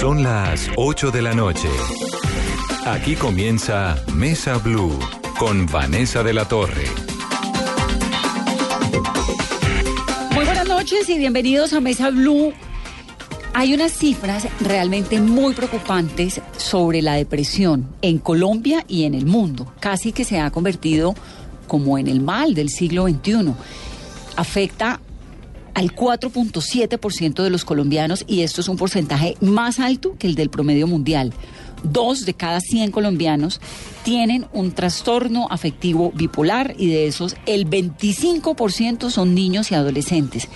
Son las 8 de la noche. Aquí comienza Mesa Blue con Vanessa de la Torre. Muy buenas noches y bienvenidos a Mesa Blue. Hay unas cifras realmente muy preocupantes sobre la depresión en Colombia y en el mundo. Casi que se ha convertido como en el mal del siglo XXI. Afecta al 4.7% de los colombianos y esto es un porcentaje más alto que el del promedio mundial. Dos de cada 100 colombianos tienen un trastorno afectivo bipolar y de esos el 25% son niños y adolescentes.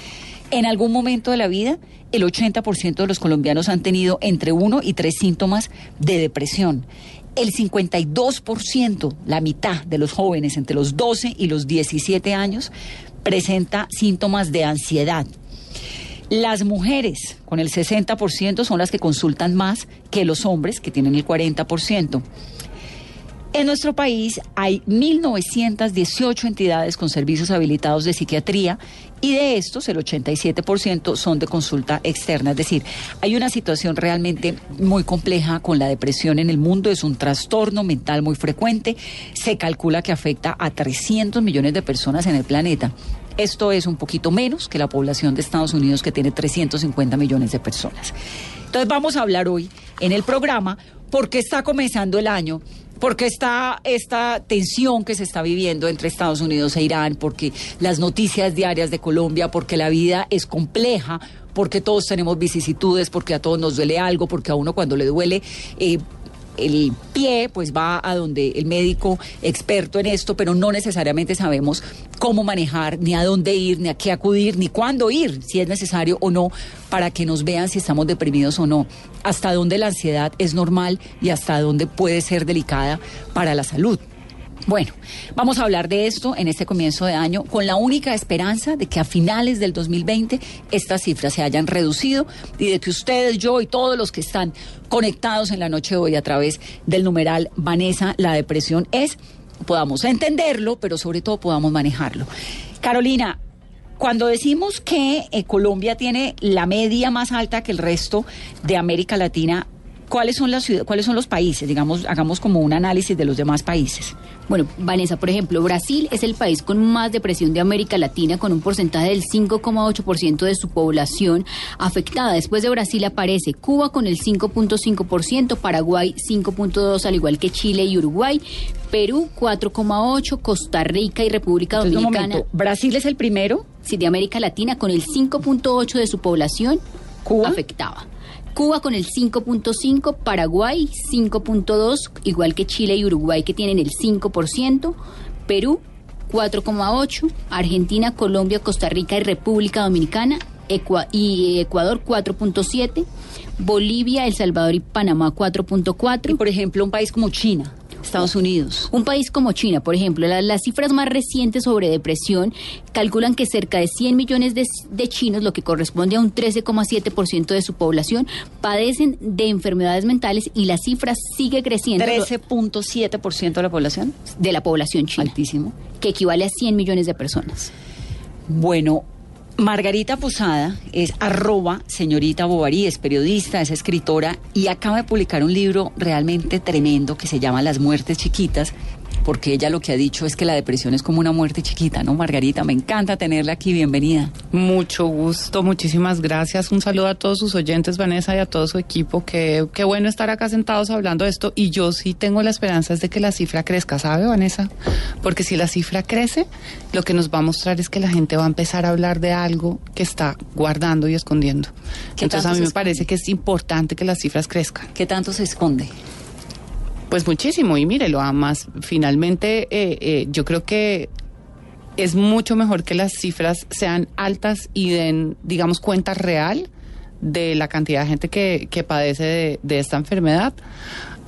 En algún momento de la vida, el 80% de los colombianos han tenido entre uno y tres síntomas de depresión. El 52%, la mitad de los jóvenes entre los 12 y los 17 años, presenta síntomas de ansiedad. Las mujeres, con el 60%, son las que consultan más que los hombres, que tienen el 40%. En nuestro país hay 1.918 entidades con servicios habilitados de psiquiatría y de estos el 87% son de consulta externa. Es decir, hay una situación realmente muy compleja con la depresión en el mundo. Es un trastorno mental muy frecuente. Se calcula que afecta a 300 millones de personas en el planeta. Esto es un poquito menos que la población de Estados Unidos que tiene 350 millones de personas. Entonces vamos a hablar hoy en el programa porque está comenzando el año porque está esta tensión que se está viviendo entre Estados Unidos e Irán, porque las noticias diarias de Colombia, porque la vida es compleja, porque todos tenemos vicisitudes, porque a todos nos duele algo, porque a uno cuando le duele... Eh, el pie pues va a donde el médico experto en esto, pero no necesariamente sabemos cómo manejar, ni a dónde ir, ni a qué acudir, ni cuándo ir, si es necesario o no, para que nos vean si estamos deprimidos o no, hasta dónde la ansiedad es normal y hasta dónde puede ser delicada para la salud. Bueno, vamos a hablar de esto en este comienzo de año con la única esperanza de que a finales del 2020 estas cifras se hayan reducido y de que ustedes, yo y todos los que están conectados en la noche de hoy a través del numeral Vanessa, la depresión es, podamos entenderlo, pero sobre todo podamos manejarlo. Carolina, cuando decimos que eh, Colombia tiene la media más alta que el resto de América Latina, ¿cuáles son las cuáles son los países? Digamos, hagamos como un análisis de los demás países. Bueno, Vanessa, por ejemplo, Brasil es el país con más depresión de América Latina, con un porcentaje del 5,8% de su población afectada. Después de Brasil aparece Cuba con el 5,5%, Paraguay 5,2%, al igual que Chile y Uruguay. Perú 4,8, Costa Rica y República Entonces, un Dominicana. momento, ¿Brasil es el primero? Sí, de América Latina con el 5.8 de su población ¿Cuba? afectaba. Cuba con el 5.5, Paraguay 5.2, igual que Chile y Uruguay que tienen el 5%, Perú 4.8, Argentina, Colombia, Costa Rica y República Dominicana y Ecuador 4.7, Bolivia, El Salvador y Panamá Y 4.4. por ejemplo, un país como China, Estados Unidos. Un país como China, por ejemplo, la- las cifras más recientes sobre depresión calculan que cerca de 100 millones de, de chinos, lo que corresponde a un 13,7% de su población, padecen de enfermedades mentales y la cifra sigue creciendo lo- 13.7% de la población. de la población china, Altísimo. que equivale a 100 millones de personas. Bueno, Margarita Posada es arroba señorita Bovary, es periodista, es escritora y acaba de publicar un libro realmente tremendo que se llama Las muertes chiquitas, porque ella lo que ha dicho es que la depresión es como una muerte chiquita, ¿no? Margarita, me encanta tenerla aquí, bienvenida. Mucho gusto, muchísimas gracias. Un saludo a todos sus oyentes, Vanessa, y a todo su equipo. Qué, qué bueno estar acá sentados hablando de esto. Y yo sí tengo la esperanza es de que la cifra crezca, ¿sabe, Vanessa? Porque si la cifra crece, lo que nos va a mostrar es que la gente va a empezar a hablar de algo que está guardando y escondiendo. ¿Qué Entonces a mí me parece que es importante que las cifras crezcan. ¿Qué tanto se esconde? Pues muchísimo, y mírelo, además, finalmente eh, eh, yo creo que es mucho mejor que las cifras sean altas y den, digamos, cuenta real de la cantidad de gente que, que padece de, de esta enfermedad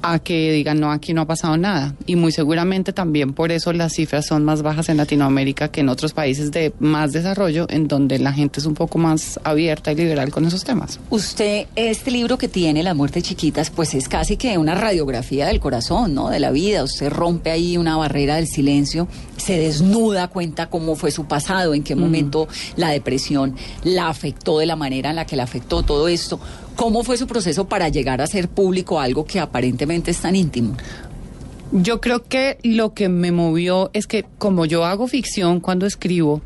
a que digan, no, aquí no ha pasado nada. Y muy seguramente también por eso las cifras son más bajas en Latinoamérica que en otros países de más desarrollo, en donde la gente es un poco más abierta y liberal con esos temas. Usted, este libro que tiene, Las muertes chiquitas, pues es casi que una radiografía del corazón, ¿no? De la vida. Usted rompe ahí una barrera del silencio, se desnuda, cuenta cómo fue su pasado, en qué momento la depresión la afectó de la manera en la que la afectó todo esto. ¿Cómo fue su proceso para llegar a ser público algo que aparentemente es tan íntimo? Yo creo que lo que me movió es que como yo hago ficción cuando escribo,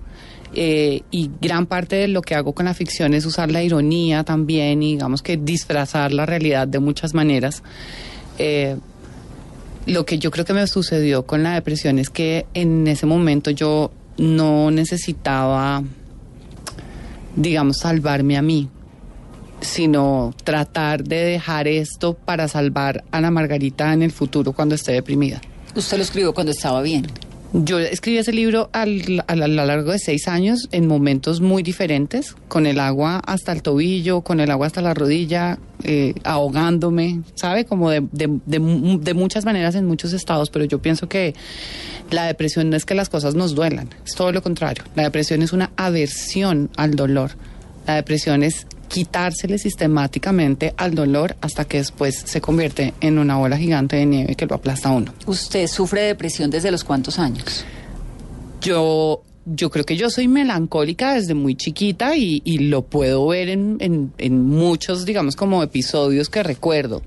eh, y gran parte de lo que hago con la ficción es usar la ironía también y digamos que disfrazar la realidad de muchas maneras. Eh, lo que yo creo que me sucedió con la depresión es que en ese momento yo no necesitaba, digamos, salvarme a mí, sino tratar de dejar esto para salvar a la Margarita en el futuro cuando esté deprimida. Usted lo escribió cuando estaba bien. Yo escribí ese libro al, a lo largo de seis años en momentos muy diferentes, con el agua hasta el tobillo, con el agua hasta la rodilla, eh, ahogándome, ¿sabe? Como de, de, de, muchas maneras en muchos estados, pero yo pienso que la depresión no es que las cosas nos duelan, es todo lo contrario. La depresión es una aversión al dolor. La depresión es quitársele sistemáticamente al dolor hasta que después se convierte en una bola gigante de nieve que lo aplasta a uno. ¿Usted sufre depresión desde los cuántos años? Yo, yo creo que yo soy melancólica desde muy chiquita y, lo puedo ver en, en, muchos, digamos, como episodios que recuerdo.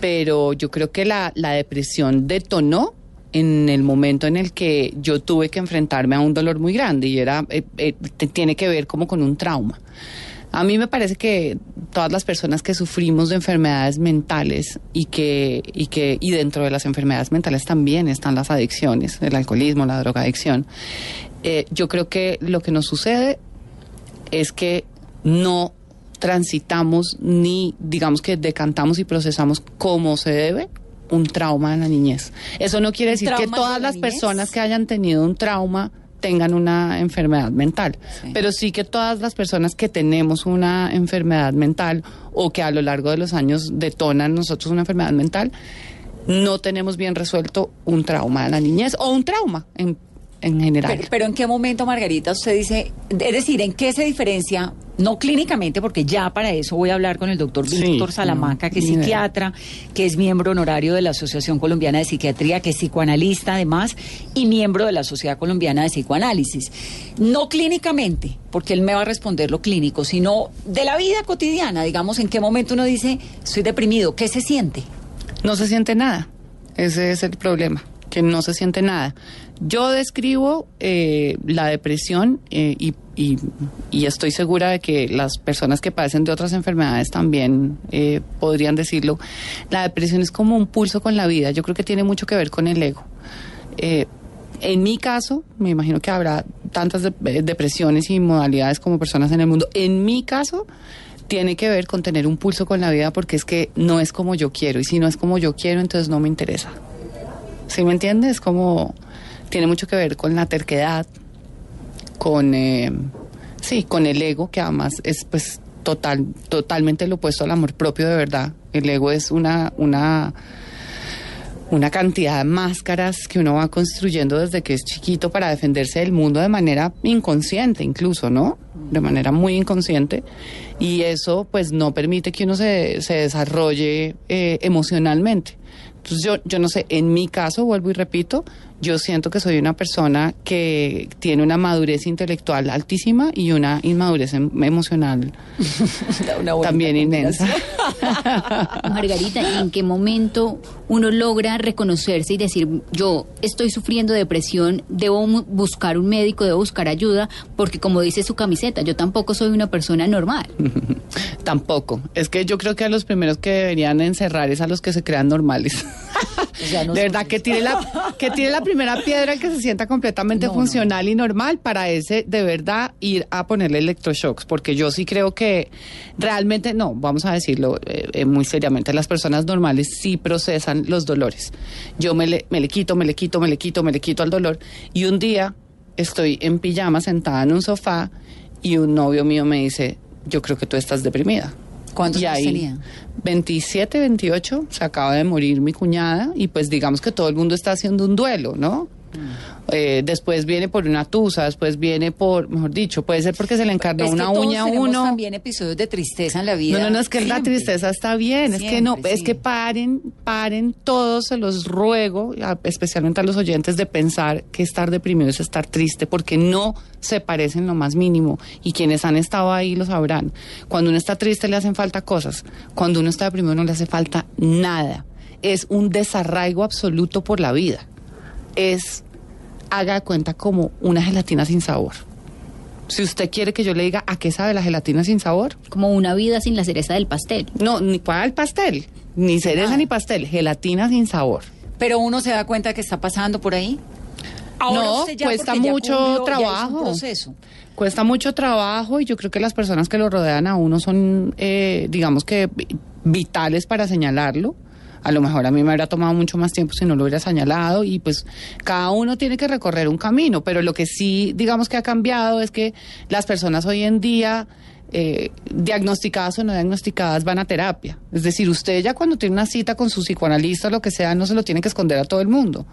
Pero yo creo que la, la depresión detonó en el momento en el que yo tuve que enfrentarme a un dolor muy grande y era eh, eh, tiene que ver como con un trauma. A mí me parece que todas las personas que sufrimos de enfermedades mentales y que, y que, y dentro de las enfermedades mentales también están las adicciones, el alcoholismo, la drogadicción. Eh, yo creo que lo que nos sucede es que no transitamos ni digamos que decantamos y procesamos como se debe un trauma en la niñez. Eso no quiere decir que todas las personas que hayan tenido un trauma tengan una enfermedad mental, pero sí que todas las personas que tenemos una enfermedad mental o que a lo largo de los años detonan nosotros una enfermedad mental, no tenemos bien resuelto un trauma de la niñez o un trauma en, en general. Pero, ¿en qué momento, Margarita, usted dice, es decir, en qué se diferencia no clínicamente, porque ya para eso voy a hablar con el doctor Víctor Salamanca, que es psiquiatra, que es miembro honorario de la Asociación Colombiana de Psiquiatría, que es psicoanalista además, y miembro de la Sociedad Colombiana de Psicoanálisis. No clínicamente, porque él me va a responder lo clínico, sino de la vida cotidiana, digamos, en qué momento uno dice, estoy deprimido, ¿qué se siente? No se siente nada, ese es el problema, que no se siente nada. Yo describo eh, la depresión eh, y, estoy segura de que las personas que padecen de otras enfermedades también eh, podrían decirlo. La depresión es como un pulso con la vida. Yo creo que tiene mucho que ver con el ego. en mi caso, me imagino que habrá tantas depresiones y modalidades como personas en el mundo. En mi caso, tiene que ver con tener un pulso con la vida porque es que no es como yo quiero y si no es como yo quiero, entonces no me interesa. ¿Sí me entiendes? Es como tiene mucho que ver con la terquedad, con, eh, sí, con el ego, que además es pues total, totalmente lo opuesto al amor propio de verdad. El ego es una, una, una cantidad de máscaras que uno va construyendo desde que es chiquito para defenderse del mundo de manera inconsciente incluso, ¿no? De manera muy inconsciente. Y eso pues no permite que uno se, se desarrolle eh, emocionalmente. Entonces yo, yo no sé, en mi caso, vuelvo y repito, yo siento que soy una persona que tiene una madurez intelectual altísima y una inmadurez em, emocional también inmensa. Margarita, ¿en qué momento uno logra reconocerse y decir, yo estoy sufriendo depresión, debo buscar un médico, debo buscar ayuda, porque como dice su camiseta, yo tampoco soy una persona normal? tampoco. Es que yo creo que a los primeros que deberían encerrar es a los que se crean normales. De verdad, que tiene, la, que tiene la primera piedra que se sienta completamente funcional y normal para ese, de verdad, ir a ponerle electroshocks, porque yo sí creo que realmente, no, vamos a decirlo eh, eh, muy seriamente, las personas normales sí procesan los dolores. Yo me le, me le quito, me le quito, me le quito, me le quito al dolor, y un día estoy en pijama sentada en un sofá y un novio mío me dice, yo creo que tú estás deprimida. ¿Cuántos años tenía? 27, 28, se acaba de morir mi cuñada y pues digamos que todo el mundo está haciendo un duelo, ¿no? Eh, después viene por una tusa, después viene por, mejor dicho, puede ser porque se le encarnó Es que una todos uno a uno. también episodios de tristeza en la vida. No, no, no, es que la tristeza está bien, es que no, Siempre, es que paren, paren todos, se los ruego, especialmente a los oyentes, de pensar que estar deprimido es estar triste, porque no se parecen lo más mínimo, y quienes han estado ahí lo sabrán. Cuando uno está triste le hacen falta cosas, cuando uno está deprimido no le hace falta nada. Es un desarraigo absoluto por la vida. Es, haga de cuenta, como una gelatina sin sabor. Si usted quiere que yo le diga a qué sabe la gelatina sin sabor, Como una vida sin la cereza del pastel. no, ni para el pastel, ni cereza Ah. ni pastel, gelatina sin sabor. Pero uno se da cuenta que está pasando por ahí. No, cuesta mucho cumplió, trabajo. proceso. Cuesta mucho trabajo y yo creo que las personas que lo rodean a uno son, eh, digamos que, vi- vitales para señalarlo. A lo mejor a mí me habría tomado mucho más tiempo si no lo hubiera señalado y pues cada uno tiene que recorrer un camino, pero lo que sí, digamos que ha cambiado es que las personas hoy en día, eh, diagnosticadas o no diagnosticadas, van a terapia. Es decir, usted ya cuando tiene una cita con su psicoanalista o lo que sea, no se lo tiene que esconder a todo el mundo.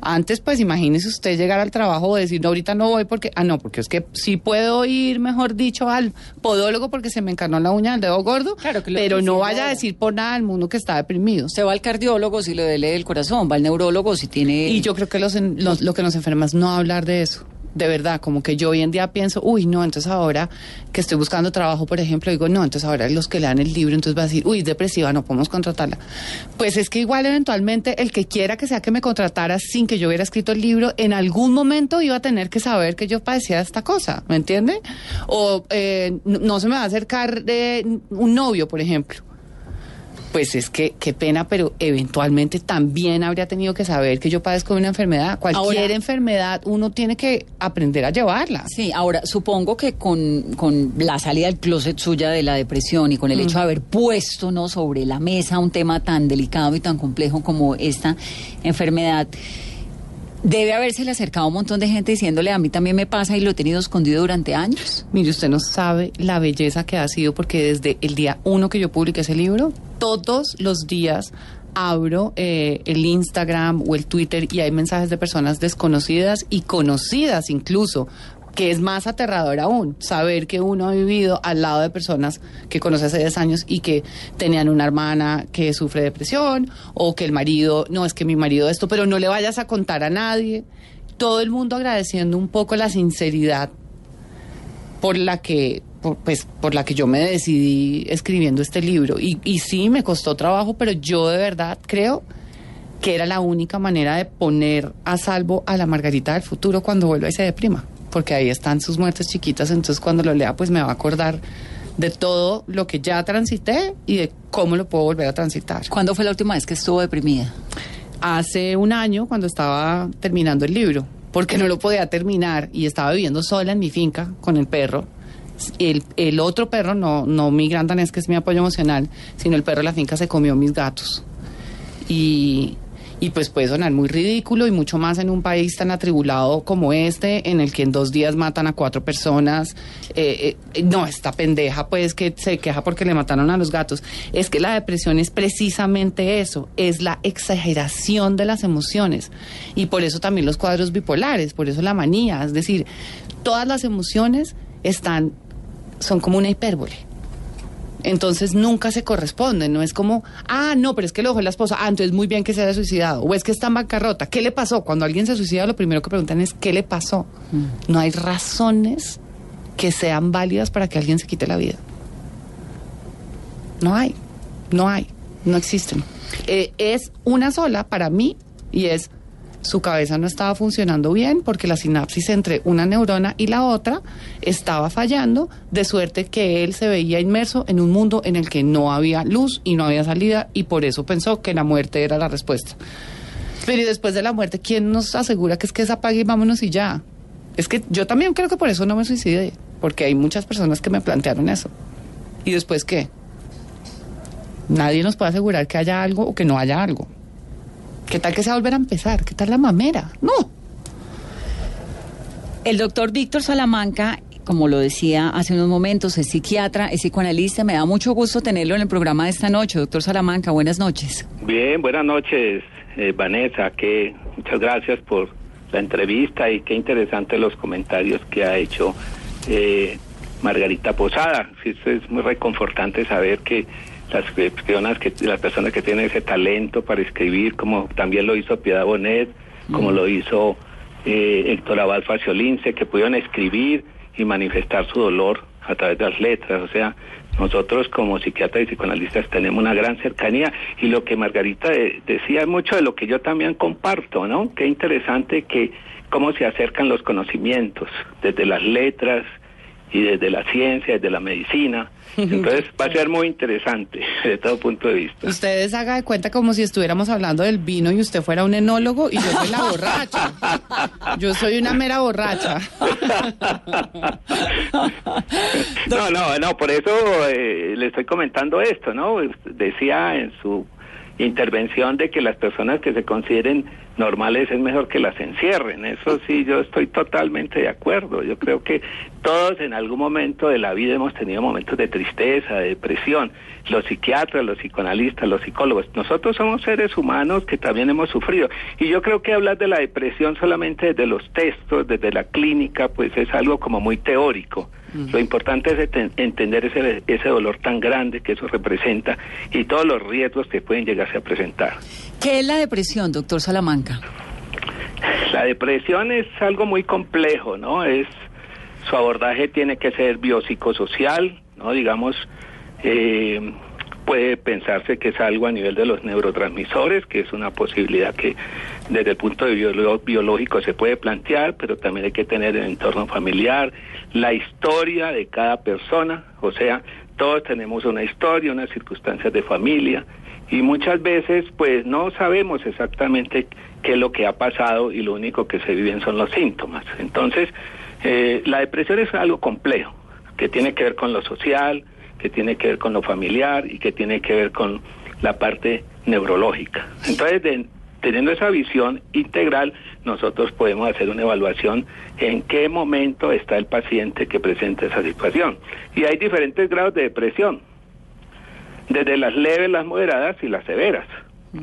Antes, pues imagínese usted llegar al trabajo o decir, no, ahorita no voy porque, ah, no, porque es que sí puedo ir, mejor dicho, al podólogo porque se me encarnó la uña del dedo gordo, Claro, que pero no vaya a decir por nada al mundo que está deprimido. Usted va al cardiólogo si le duele el corazón, va al neurólogo si tiene... Y yo creo que los, en- los- lo que nos enferma es no hablar de eso. De verdad, como que yo hoy en día pienso, uy, no, entonces ahora que estoy buscando trabajo, por ejemplo, digo, no, entonces ahora los que le dan el libro, entonces va a decir, uy, es depresiva, no podemos contratarla. Pues es que igual eventualmente el que quiera que sea que me contratara sin que yo hubiera escrito el libro, en algún momento iba a tener que saber que yo padecía de esta cosa, ¿me entiende? O eh, no, se me va a acercar eh, un novio, por ejemplo. Pues es que, qué pena, pero eventualmente también habría tenido que saber que yo padezco de una enfermedad. Cualquier Ahora- enfermedad uno tiene que aprender a llevarla. Sí, ahora supongo que con, con la salida del closet suya de la depresión y con el hecho de haber puesto ¿no? sobre la mesa un tema tan delicado y tan complejo como esta enfermedad, debe habérsele acercado un montón de gente diciéndole a mí también me pasa y lo he tenido escondido durante años. Mire, usted no sabe la belleza que ha sido porque desde el día uno que yo publiqué ese libro, todos los días abro eh, el Instagram o el Twitter y hay mensajes de personas desconocidas y conocidas incluso que es más aterrador aún, saber que uno ha vivido al lado de personas que conoce hace 10 años y que tenían una hermana que sufre depresión o que el marido, no es que mi marido esto, pero no le vayas a contar a nadie. Todo el mundo agradeciendo un poco la sinceridad por la que por, pues por la que yo me decidí escribiendo este libro y, y sí me costó trabajo pero yo de verdad creo que era la única manera de poner a salvo a la Margarita del futuro cuando vuelva y se deprima porque ahí están sus muertes chiquitas entonces cuando lo lea pues me va a acordar de todo lo que ya transité y de cómo lo puedo volver a transitar ¿Cuándo fue la última vez que estuvo deprimida? hace un año cuando estaba terminando el libro, porque no lo podía terminar y estaba viviendo sola en mi finca con el perro. El, el otro perro, no, no mi gran danés que es mi apoyo emocional, sino el perro de la finca se comió mis gatos. Y, y pues puede sonar muy ridículo y mucho más en un país tan atribulado como este, en el que en dos días matan a cuatro personas. Eh, eh, no, esta pendeja pues que se queja porque le mataron a los gatos. Es que la depresión es precisamente eso, es la exageración de las emociones. Y por eso también los cuadros bipolares, por eso la manía. Es decir, todas las emociones están, son como una hipérbole. Entonces nunca se corresponden, no es como, ah, no, pero es que lo dejó la esposa, ah, entonces muy bien que se haya suicidado, o es que está en bancarrota, ¿qué le pasó? Cuando alguien se suicida, lo primero que preguntan es, ¿qué le pasó? No hay razones que sean válidas para que alguien se quite la vida. No hay, no hay, no existen. Eh, es una sola para mí y es su cabeza no estaba funcionando bien porque la sinapsis entre una neurona y la otra estaba fallando, de suerte que él se veía inmerso en un mundo en el que no había luz y no había salida y por eso pensó que la muerte era la respuesta. Pero y después de la muerte, ¿quién nos asegura que es que se apague y vámonos y ya? Es que yo también creo que por eso no me suicidé, porque hay muchas personas que me plantearon eso. ¿Y después qué? Nadie nos puede asegurar que haya algo o que no haya algo. ¿Qué tal que se va a volver a empezar? ¿Qué tal la mamera? No. El doctor Víctor Salamanca, como lo decía hace unos momentos, es psiquiatra, es psicoanalista. Me da mucho gusto tenerlo en el programa de esta noche. Doctor Salamanca, buenas noches. Bien, buenas noches, eh, Vanessa. Que muchas gracias por la entrevista y qué interesante los comentarios que ha hecho eh, Margarita Posada. es muy reconfortante saber que las personas que las personas que tienen ese talento para escribir, como también lo hizo Piedad Bonet, como lo hizo eh, Héctor Abad Faciolince, que pudieron escribir y manifestar su dolor a través de las letras. O sea, nosotros como psiquiatras y psicoanalistas tenemos una gran cercanía y lo que Margarita decía es mucho de lo que yo también comparto, ¿no? Qué interesante que cómo se acercan los conocimientos desde las letras, y desde la ciencia, desde la medicina. Entonces va a ser muy interesante de todo punto de vista. Ustedes haga de cuenta como si estuviéramos hablando del vino y usted fuera un enólogo y yo soy la borracha. Yo soy una mera borracha. No, no, no, por eso eh, le estoy comentando esto, ¿no? Decía en su intervención de que las personas que se consideren normales es mejor que las encierren. Eso sí, yo estoy totalmente de acuerdo. Yo creo que todos en algún momento de la vida hemos tenido momentos de tristeza, de depresión. Los psiquiatras, los psicoanalistas, los psicólogos. Nosotros somos seres humanos que también hemos sufrido. Y yo creo que hablar de la depresión solamente desde los textos, desde la clínica, pues es algo como muy teórico. Lo importante es entender ese, ese dolor tan grande que eso representa y todos los riesgos que pueden llegarse a presentar. ¿Qué es la depresión, doctor Salamanca? La depresión es algo muy complejo, ¿no? Es su abordaje tiene que ser biopsicosocial, ¿no? Digamos, eh, puede pensarse que es algo a nivel de los neurotransmisores, que es una posibilidad que desde el punto de vista biológico se puede plantear, pero también hay que tener el entorno familiar, la historia de cada persona, o sea, todos tenemos una historia, unas circunstancias de familia, y muchas veces pues no sabemos exactamente qué es lo que ha pasado y lo único que se viven son los síntomas. Entonces, eh, la depresión es algo complejo, que tiene que ver con lo social, que tiene que ver con lo familiar y que tiene que ver con la parte neurológica. Entonces, teniendo esa visión integral, nosotros podemos hacer una evaluación en qué momento está el paciente que presenta esa situación. Y hay diferentes grados de depresión desde las leves, las moderadas y las severas,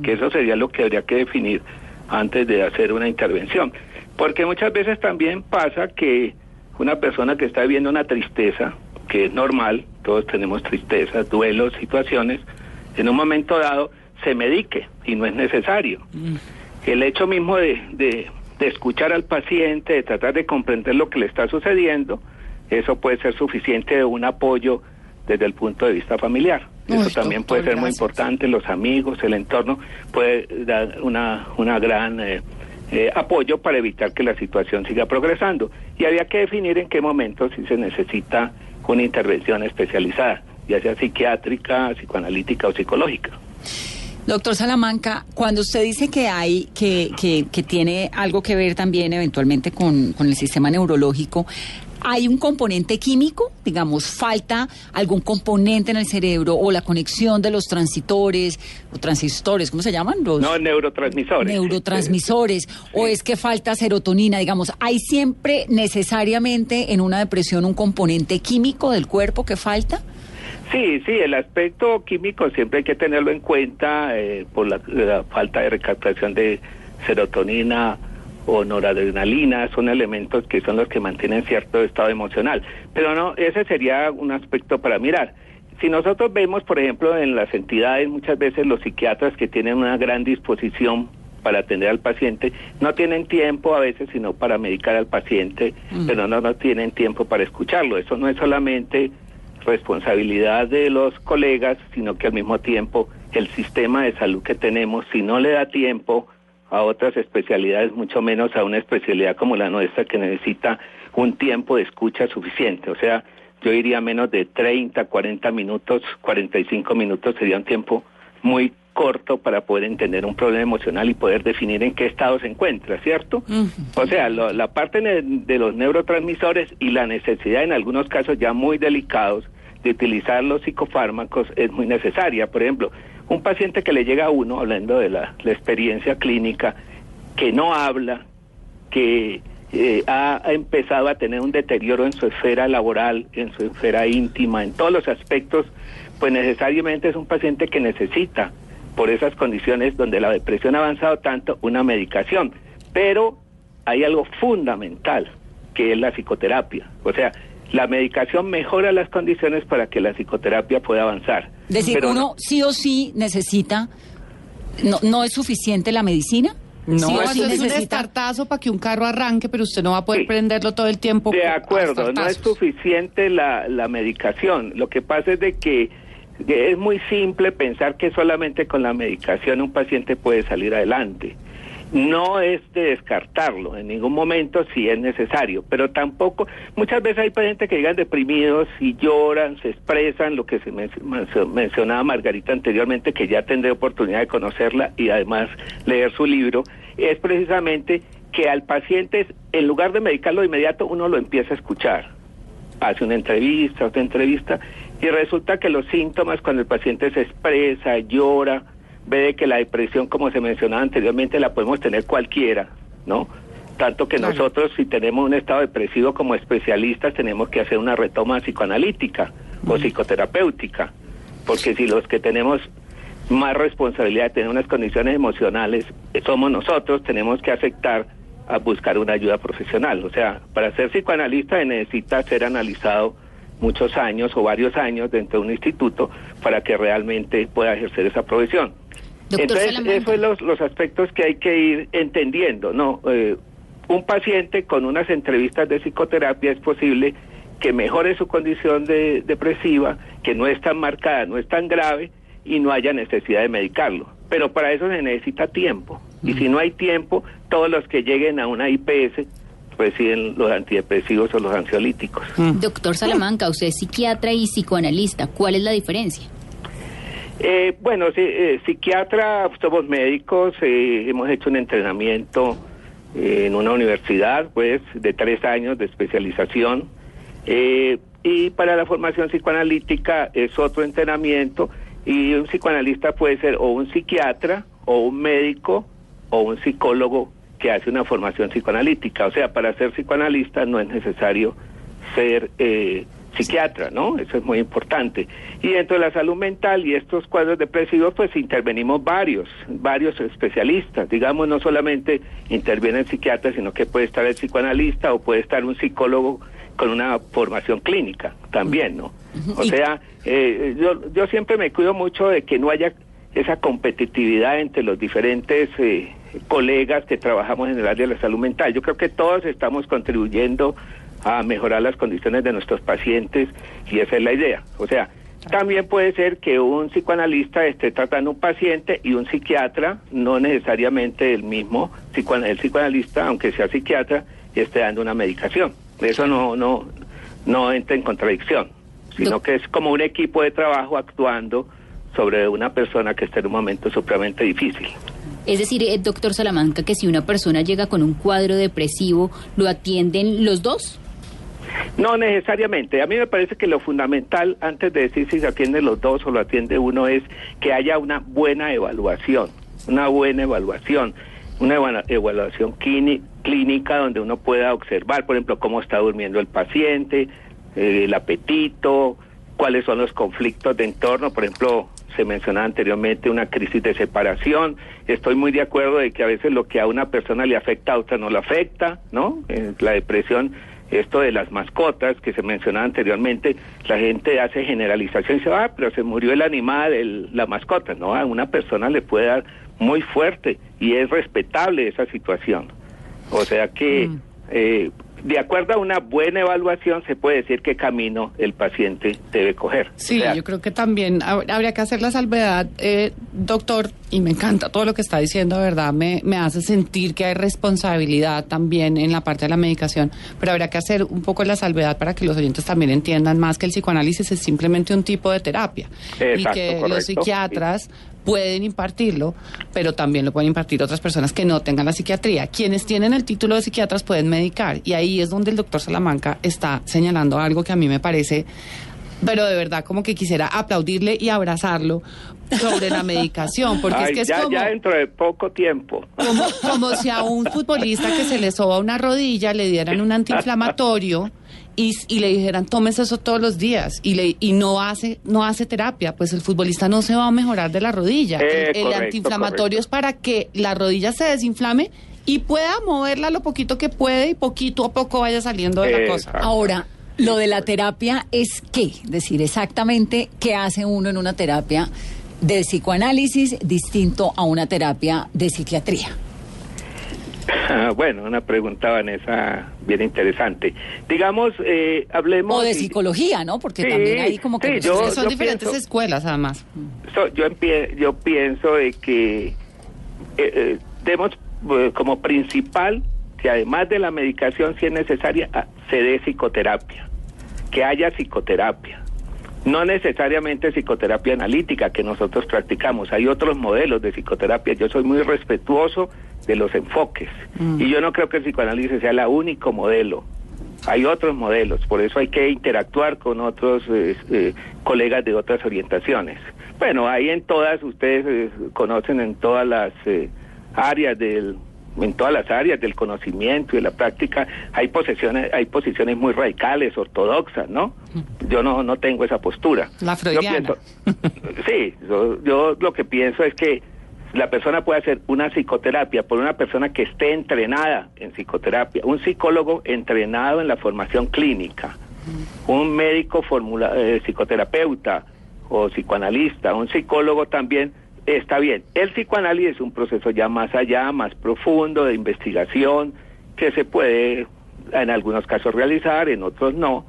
que eso sería lo que habría que definir antes de hacer una intervención. Porque muchas veces también pasa que una persona que está viviendo una tristeza, que es normal, todos tenemos tristezas, duelos, situaciones, en un momento dado se medique y no es necesario. El hecho mismo de, de, de escuchar al paciente, de tratar de comprender lo que le está sucediendo, eso puede ser suficiente de un apoyo desde el punto de vista familiar. Eso también puede ser muy importante, los amigos, el entorno puede dar una, una gran eh, eh, apoyo para evitar que la situación siga progresando. Y había que definir en qué momento si se necesita una intervención especializada, ya sea psiquiátrica, psicoanalítica o psicológica. Doctor Salamanca, cuando usted dice que hay, que, que, que tiene algo que ver también eventualmente con, con el sistema neurológico, ¿Hay un componente químico? Digamos, ¿falta algún componente en el cerebro o la conexión de los transitores o transistores, ¿cómo se llaman? Los no, neurotransmisores. Neurotransmisores. O es que falta serotonina, digamos, ¿hay siempre necesariamente en una depresión un componente químico del cuerpo que falta? Sí, sí, el aspecto químico siempre hay que tenerlo en cuenta eh, por la falta de recaptación de serotonina o noradrenalina, son elementos que son los que mantienen cierto estado emocional. Pero no, ese sería un aspecto para mirar. Si nosotros vemos, por ejemplo, en las entidades, muchas veces los psiquiatras que tienen una gran disposición para atender al paciente, no tienen tiempo a veces sino para medicar al paciente, mm. pero no, no tienen tiempo para escucharlo. Eso no es solamente responsabilidad de los colegas, sino que al mismo tiempo el sistema de salud que tenemos, si no le da tiempo a otras especialidades, mucho menos a una especialidad como la nuestra que necesita un tiempo de escucha suficiente. O sea, yo diría menos de 30, 40 minutos, 45 minutos sería un tiempo muy corto para poder entender un problema emocional y poder definir en qué estado se encuentra, ¿cierto? O sea, la parte de los neurotransmisores y la necesidad en algunos casos ya muy delicados de utilizar los psicofármacos es muy necesaria. Por ejemplo, un paciente que le llega a uno, hablando de la, experiencia clínica, que no habla, que eh, ha, empezado a tener un deterioro en su esfera laboral, en su esfera íntima, en todos los aspectos, pues necesariamente es un paciente que necesita, por esas condiciones donde la depresión ha avanzado tanto, una medicación. Pero hay algo fundamental, que es la psicoterapia. O sea, la medicación mejora las condiciones para que la psicoterapia pueda avanzar. Es decir, Pero uno no- sí o sí necesita, no, no es suficiente la medicina. No, Sí eso sí es un necesita- estartazo para que un carro arranque, pero usted no va a poder Sí. prenderlo todo el tiempo. De acuerdo, no es suficiente la, la medicación. Lo que pasa es de que, que es muy simple pensar que solamente con la medicación un paciente puede salir adelante. No es de descartarlo en ningún momento si es necesario, pero tampoco, muchas veces hay pacientes que llegan deprimidos y lloran, se expresan, lo que se men- mencio- mencionaba Margarita anteriormente, que ya tendré oportunidad de conocerla y además leer su libro, es precisamente que al paciente, en lugar de medicarlo de inmediato, uno lo empieza a escuchar. Hace una entrevista, otra entrevista, y resulta que los síntomas, cuando el paciente se expresa, llora, ve de que la depresión, como se mencionaba anteriormente, la podemos tener cualquiera, ¿no? Tanto que Claro. nosotros, si tenemos un estado depresivo como especialistas, tenemos que hacer una retoma psicoanalítica o psicoterapéutica, porque si los que tenemos más responsabilidad de tener unas condiciones emocionales eh, somos nosotros, tenemos que aceptar a buscar una ayuda profesional. O sea, para ser psicoanalista se necesita ser analizado muchos años o varios años dentro de un instituto para que realmente pueda ejercer esa profesión. Doctor Entonces, Salamanca. esos son los, los aspectos que hay que ir entendiendo, ¿no? Eh, un paciente con unas entrevistas de psicoterapia es posible que mejore su condición de- depresiva, que no es tan marcada, no es tan grave y no haya necesidad de medicarlo. Pero para eso se necesita tiempo. Y si no hay tiempo, todos los que lleguen a una IPS reciben los antidepresivos o los ansiolíticos. Doctor Salamanca, usted es psiquiatra y psicoanalista. ¿Cuál es la diferencia? Eh, bueno, sí, eh, psiquiatra, somos médicos, eh, hemos hecho un entrenamiento eh, en una universidad, pues, de tres años de especialización. Eh, y para la formación psicoanalítica es otro entrenamiento y un psicoanalista puede ser o un psiquiatra o un médico o un psicólogo que hace una formación psicoanalítica. O sea, para ser psicoanalista no es necesario ser eh, psiquiatra, ¿no? Eso es muy importante. Y dentro de la salud mental y estos cuadros depresivos, pues intervenimos varios, varios especialistas. Digamos, no solamente interviene el psiquiatra, sino que puede estar el psicoanalista o puede estar un psicólogo con una formación clínica también, ¿no? O sea, eh, yo, yo siempre me cuido mucho de que no haya esa competitividad entre los diferentes eh, colegas que trabajamos en el área de la salud mental. Yo creo que todos estamos contribuyendo a mejorar las condiciones de nuestros pacientes y esa es la idea. O sea, también puede ser que un psicoanalista esté tratando un paciente y un psiquiatra, no necesariamente el mismo el psicoanalista, aunque sea psiquiatra, esté dando una medicación. Eso no no no entra en contradicción, sino que es como un equipo de trabajo actuando sobre una persona que está en un momento supremamente difícil. Es decir, eh, doctor Salamanca, que si una persona llega con un cuadro depresivo, ¿lo atienden los dos? No necesariamente. A mí me parece que lo fundamental, antes de decir si se atienden los dos o lo atiende uno, es que haya una buena evaluación, una buena evaluación, una eva- evaluación clínica donde uno pueda observar, por ejemplo, cómo está durmiendo el paciente, eh, el apetito, cuáles son los conflictos de entorno, por ejemplo, se mencionaba anteriormente una crisis de separación. Estoy muy de acuerdo de que a veces lo que a una persona le afecta a otra no le afecta, ¿no? Eh, la depresión, esto de las mascotas que se mencionaba anteriormente, la gente hace generalización y dice, ah, pero se murió el animal, el- la mascota. No, a una persona le puede dar muy fuerte y es respetable esa situación. O sea que, eh, de acuerdo a una buena evaluación, se puede decir qué camino el paciente debe coger. Sí, O sea, yo creo que también hab- habría que hacer la salvedad, eh, doctor, y me encanta todo lo que está diciendo, verdad, me, me hace sentir que hay responsabilidad también en la parte de la medicación, pero habría que hacer un poco la salvedad para que los oyentes también entiendan más que el psicoanálisis es simplemente un tipo de terapia y Exacto, que correcto, los psiquiatras pueden impartirlo, pero también lo pueden impartir otras personas que no tengan la psiquiatría. Quienes tienen el título de psiquiatras pueden medicar y ahí es donde el doctor Salamanca está señalando algo que a mí me parece pero de verdad como que quisiera aplaudirle y abrazarlo sobre la medicación, porque ay, es que es ya, como, ya dentro de poco tiempo. como, como si a un futbolista que se le soba una rodilla le dieran un antiinflamatorio y, y le dijeran tómese eso todos los días y le y no hace no hace terapia, pues el futbolista no se va a mejorar de la rodilla. Eh, el el correcto, antiinflamatorio correcto. es para que la rodilla se desinflame y pueda moverla lo poquito que puede y poquito a poco vaya saliendo de la cosa. Exacto. Ahora, lo de la terapia es qué? Decir exactamente qué hace uno en una terapia de psicoanálisis distinto a una terapia de psiquiatría. bueno, una pregunta, Vanessa, bien interesante. Digamos, eh, hablemos... O de psicología, ¿no? Porque Sí, también hay como que... sí, yo- son yo diferentes pienso- escuelas, además. So- yo, empie- yo pienso de que eh, eh, demos eh, como principal que además de la medicación, si es necesaria, ah, se dé psicoterapia, que haya psicoterapia. No necesariamente psicoterapia analítica que nosotros practicamos, hay otros modelos de psicoterapia. Yo soy muy respetuoso de los enfoques y yo no creo que el psicoanálisis sea el único modelo. Hay otros modelos, por eso hay que interactuar con otros eh, eh, colegas de otras orientaciones. Bueno, ahí en todas, ustedes eh, conocen en todas las eh, áreas del en todas las áreas del conocimiento y de la práctica hay posiciones hay posiciones muy radicales ortodoxas no yo no no tengo esa postura La Yo freudiana. pienso- sí yo, yo lo que pienso es que la persona puede hacer una psicoterapia por una persona que esté entrenada en psicoterapia. Un psicólogo entrenado en la formación clínica. Un médico formula, eh, psicoterapeuta o psicoanalista, un psicólogo también, está bien. El psicoanálisis es un proceso ya más allá, más profundo de investigación, que se puede en algunos casos realizar, en otros no,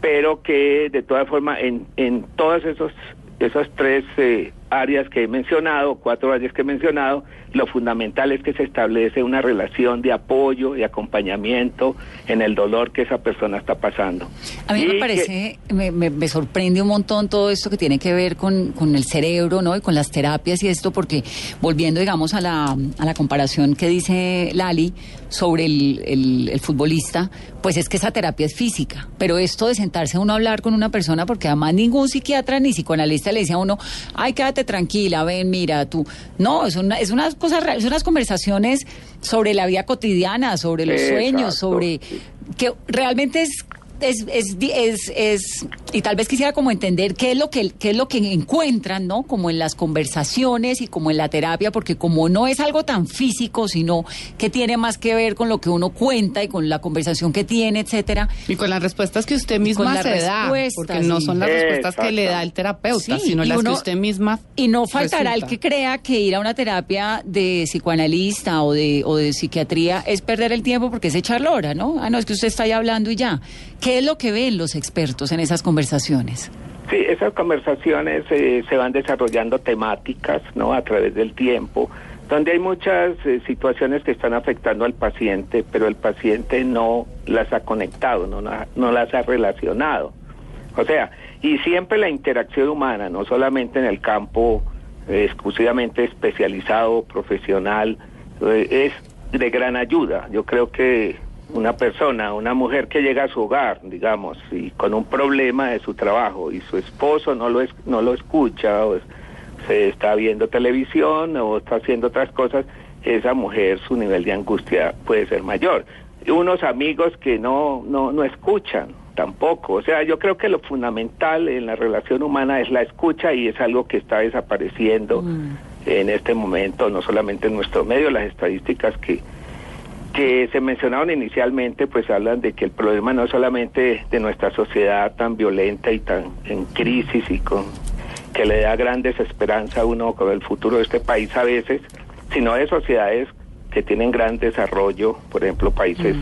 pero que de todas formas en, en todas esos esas tres eh, áreas que he mencionado, cuatro áreas que he mencionado, lo fundamental es que se establece una relación de apoyo y acompañamiento en el dolor que esa persona está pasando. A mí Y me que- parece, me, me- me sorprende un montón todo esto que tiene que ver con, con el cerebro, ¿no? Y con las terapias y esto, porque volviendo, digamos, a la, a la comparación que dice Lali sobre el, el- el futbolista, pues es que esa terapia es física. Pero esto de sentarse uno a hablar con una persona, porque además ningún psiquiatra ni psicoanalista le dice a uno, ay, quédate tranquila, ven, mira, tú. No, es, una, es unas cosas, es unas conversaciones sobre la vida cotidiana, sobre los sueños, sobre que realmente es es, es, di- es, es- y tal vez quisiera como entender qué es lo que qué es lo que encuentran no como en las conversaciones y como en la terapia porque como no es algo tan físico sino que tiene más que ver con lo que uno cuenta y con la conversación que tiene etcétera. Y con las respuestas que usted con misma se da, porque no son las respuestas que le da el terapeuta, Sí, sino las uno- que usted misma y no faltará el que crea que ir a una terapia de psicoanalista o de, o de psiquiatría es perder el tiempo porque es echar lora, ¿no? Ah, no, es que usted está ahí hablando y ya. ¿Qué es lo que ven los expertos en esas conversaciones? Sí, esas conversaciones eh, se van desarrollando temáticas, ¿no? A través del tiempo, donde hay muchas eh, situaciones que están afectando al paciente, pero el paciente no las ha conectado, no, no las ha relacionado. O sea, y siempre la interacción humana, no solamente en el campo eh, exclusivamente especializado, profesional, eh, es de gran ayuda. Yo creo que una persona, una mujer que llega a su hogar, digamos, y con un problema de su trabajo y su esposo no lo, es, no lo escucha o se está viendo televisión o está haciendo otras cosas, esa mujer su nivel de angustia puede ser mayor. Y unos amigos que no, no, no escuchan tampoco. O sea, yo creo que lo fundamental en la relación humana es la escucha y es algo que está desapareciendo en este momento, no solamente en nuestro medio, las estadísticas que, que se mencionaron inicialmente, pues hablan de que el problema no es solamente de nuestra sociedad tan violenta y tan en crisis y con que le da gran desesperanza a uno con el futuro de este país a veces, sino de sociedades que tienen gran desarrollo, por ejemplo, países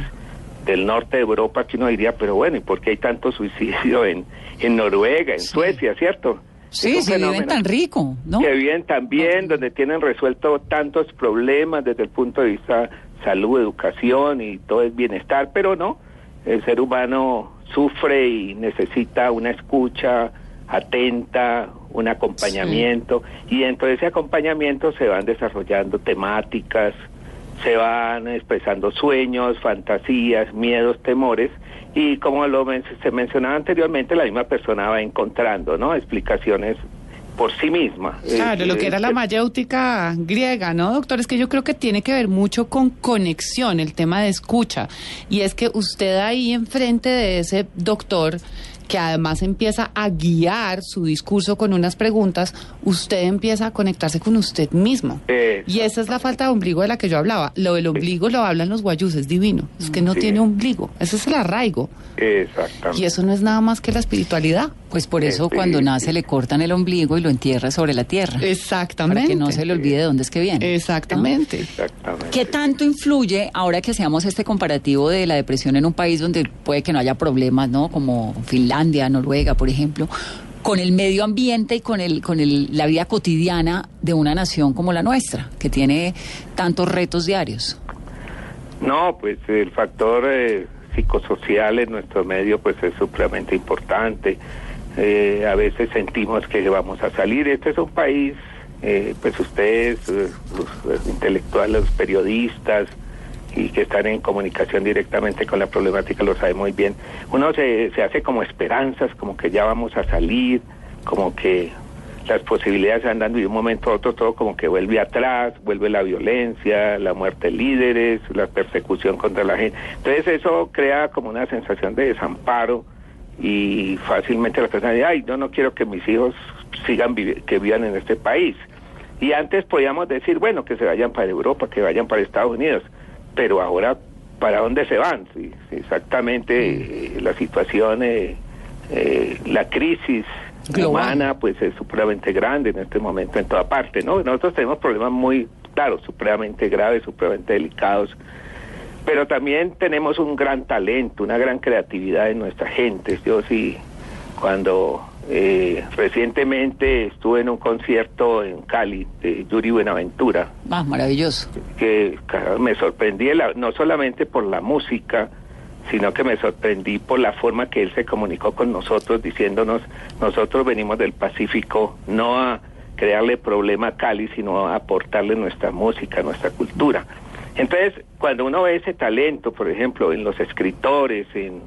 del norte de Europa, que uno diría, pero bueno, ¿y por qué hay tanto suicidio en, en Noruega, en Suecia, cierto? Sí, si viven tan rico, ¿no? que viven también, donde tienen resuelto tantos problemas desde el punto de vista salud, educación y todo el bienestar, pero no, el ser humano sufre y necesita una escucha atenta, un acompañamiento, y dentro de ese acompañamiento se van desarrollando temáticas, se van expresando sueños, fantasías, miedos, temores, y como lo men- se mencionaba anteriormente, la misma persona va encontrando, ¿no? Explicaciones por sí misma. Claro, Eh, lo que era la eh, mayéutica griega, ¿no, doctor? Es que yo creo que tiene que ver mucho con conexión, el tema de escucha. Y es que usted ahí enfrente de ese doctor que además empieza a guiar su discurso con unas preguntas, usted empieza a conectarse con usted mismo. Y esa es la falta de ombligo de la que yo hablaba. Lo del ombligo lo hablan los guayús, es divino. Es que no tiene ombligo. Ese es el arraigo. Exactamente. Y eso no es nada más que la espiritualidad. Pues por eso cuando nace le cortan el ombligo y lo entierra sobre la tierra. Exactamente. Para que no se le olvide de dónde es que viene. Exactamente. Exactamente. ¿Qué tanto influye ahora que hacemos este comparativo de la depresión en un país donde puede que no haya problemas, ¿no? Como Finlandia, Noruega, por ejemplo, con el medio ambiente y con el con el, la vida cotidiana de una nación como la nuestra, que tiene tantos retos diarios? No, pues el factor eh, psicosocial en nuestro medio pues es supremamente importante. Eh, a veces sentimos que vamos a salir. Este es un país, eh, pues ustedes, eh, los, intelectuales, los periodistas y que están en comunicación directamente con la problemática lo saben muy bien. Uno se, se hace como esperanzas, como que ya vamos a salir, como que las posibilidades andan de un momento a otro todo como que vuelve atrás, vuelve la violencia, la muerte de líderes, la persecución contra la gente. Entonces eso crea como una sensación de desamparo y fácilmente la persona dice, ay, yo no quiero que mis hijos sigan que vivan en este país. Y antes podíamos decir, bueno, que se vayan para Europa, que vayan para Estados Unidos, pero ahora, ¿para dónde se van? Sí, exactamente eh, la situación, eh, eh, la crisis humana, pues es supremamente grande en este momento en toda parte, ¿no? Nosotros tenemos problemas muy, claro, supremamente graves, supremamente delicados, pero también tenemos un gran talento, una gran creatividad en nuestra gente. Yo sí, cuando eh, recientemente estuve en un concierto en Cali de Yuri Buenaventura. Ah, maravilloso. Que me sorprendí no solamente por la música, sino que me sorprendí por la forma que él se comunicó con nosotros, diciéndonos, nosotros venimos del Pacífico no a crearle problema a Cali, sino a aportarle nuestra música, nuestra cultura. Entonces, cuando uno ve ese talento, por ejemplo, en los escritores, en,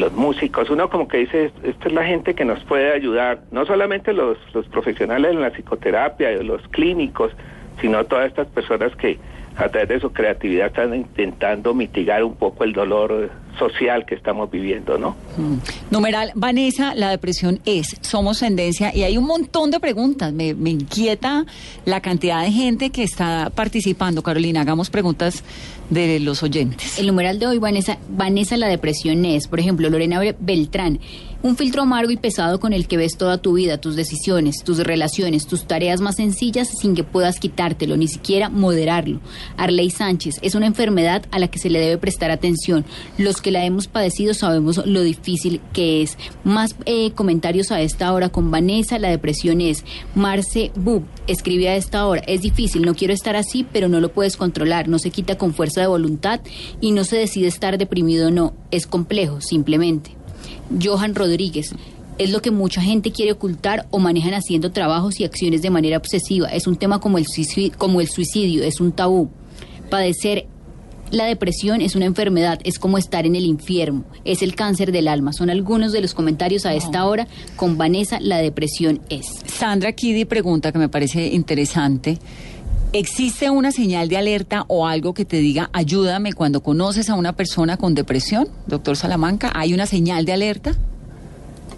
los músicos, uno como que dice, esta es la gente que nos puede ayudar, no solamente los, los profesionales en la psicoterapia, los clínicos, sino todas estas personas que a través de su creatividad están intentando mitigar un poco el dolor social que estamos viviendo, ¿no? Mm. Numeral, Vanessa, la depresión es, somos tendencia y hay un montón de preguntas. Me, me, inquieta la cantidad de gente que está participando. Carolina, hagamos preguntas de los oyentes. El numeral de hoy, Vanessa, Vanessa, la depresión es, por ejemplo, Lorena Beltrán. Un filtro amargo y pesado con el que ves toda tu vida, tus decisiones, tus relaciones, tus tareas más sencillas sin que puedas quitártelo, ni siquiera moderarlo. Arley Sánchez, es una enfermedad a la que se le debe prestar atención. Los que la hemos padecido sabemos lo difícil que es. Más eh, comentarios a esta hora con Vanessa, la depresión es. Marce Bub escribe a esta hora, es difícil, no quiero estar así, pero no lo puedes controlar, no se quita con fuerza de voluntad y no se decide estar deprimido o no. Es complejo, simplemente. Johan Rodríguez. Es lo que mucha gente quiere ocultar o manejan haciendo trabajos y acciones de manera obsesiva. Es un tema como el suicidio, como el suicidio es un tabú. Padecer la depresión es una enfermedad, es como estar en el infierno, es el cáncer del alma. Son algunos de los comentarios a esta hora con Vanessa, la depresión es. Sandra Kiddy pregunta que me parece interesante. ¿Existe una señal de alerta o algo que te diga ayúdame cuando conoces a una persona con depresión, doctor Salamanca? ¿Hay una señal de alerta?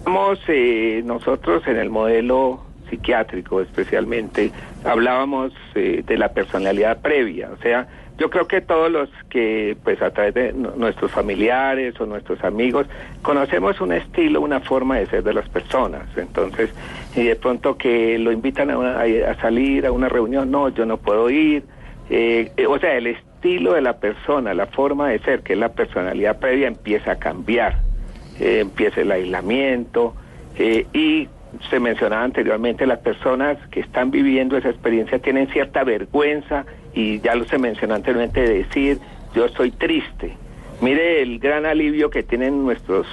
Vamos, eh, nosotros en el modelo psiquiátrico especialmente hablábamos eh, de la personalidad previa, o sea, yo creo que todos los que, pues a través de nuestros familiares o nuestros amigos, conocemos un estilo, una forma de ser de las personas. Entonces, y de pronto que lo invitan a, salir a una reunión, no, yo no puedo ir. Eh, eh, o sea, el estilo de la persona, la forma de ser, que es la personalidad previa, empieza a cambiar. Eh, empieza el aislamiento y se mencionaba anteriormente, las personas que están viviendo esa experiencia tienen cierta vergüenza y ya lo se mencionó anteriormente de decir, yo estoy triste. Mire el gran alivio que tienen nuestros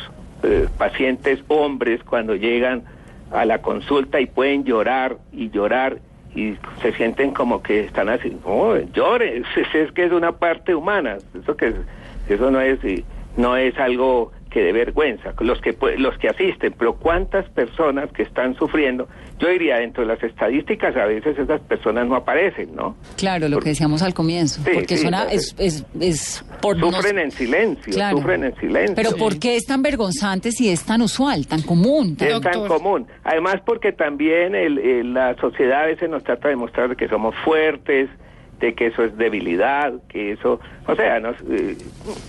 eh, pacientes hombres cuando llegan a la consulta y pueden llorar y llorar y se sienten como que están así, oh, llore, es, que es una parte humana, eso que eso no es no es algo que de vergüenza, los que los que asisten, pero cuántas personas que están sufriendo, yo diría dentro de las estadísticas a veces esas personas no aparecen, ¿no? Claro, lo que decíamos al comienzo. Sí, porque sí, suena, es, es, es por Sufren en silencio, Claro. sufren en silencio. Pero ¿por qué es tan vergonzante si es tan usual, tan común? tan- es tan común. Además, porque también el- el- la sociedad a veces nos trata de mostrar que somos fuertes, que eso es debilidad, que eso, o sea, nos, eh,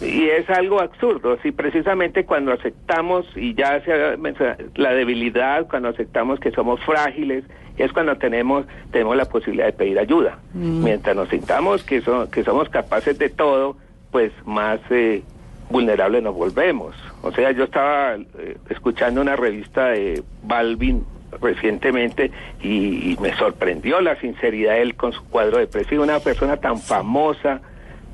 y es algo absurdo. Si precisamente cuando aceptamos, y ya se ha mencionado, la debilidad, cuando aceptamos que somos frágiles, es cuando tenemos tenemos la posibilidad de pedir ayuda. Mientras nos sintamos que, so- que somos capaces de todo, pues más eh, vulnerables nos volvemos. O sea, yo estaba eh, escuchando una revista de Balvin recientemente y, me sorprendió la sinceridad de él con su cuadro depresivo. Una persona tan famosa,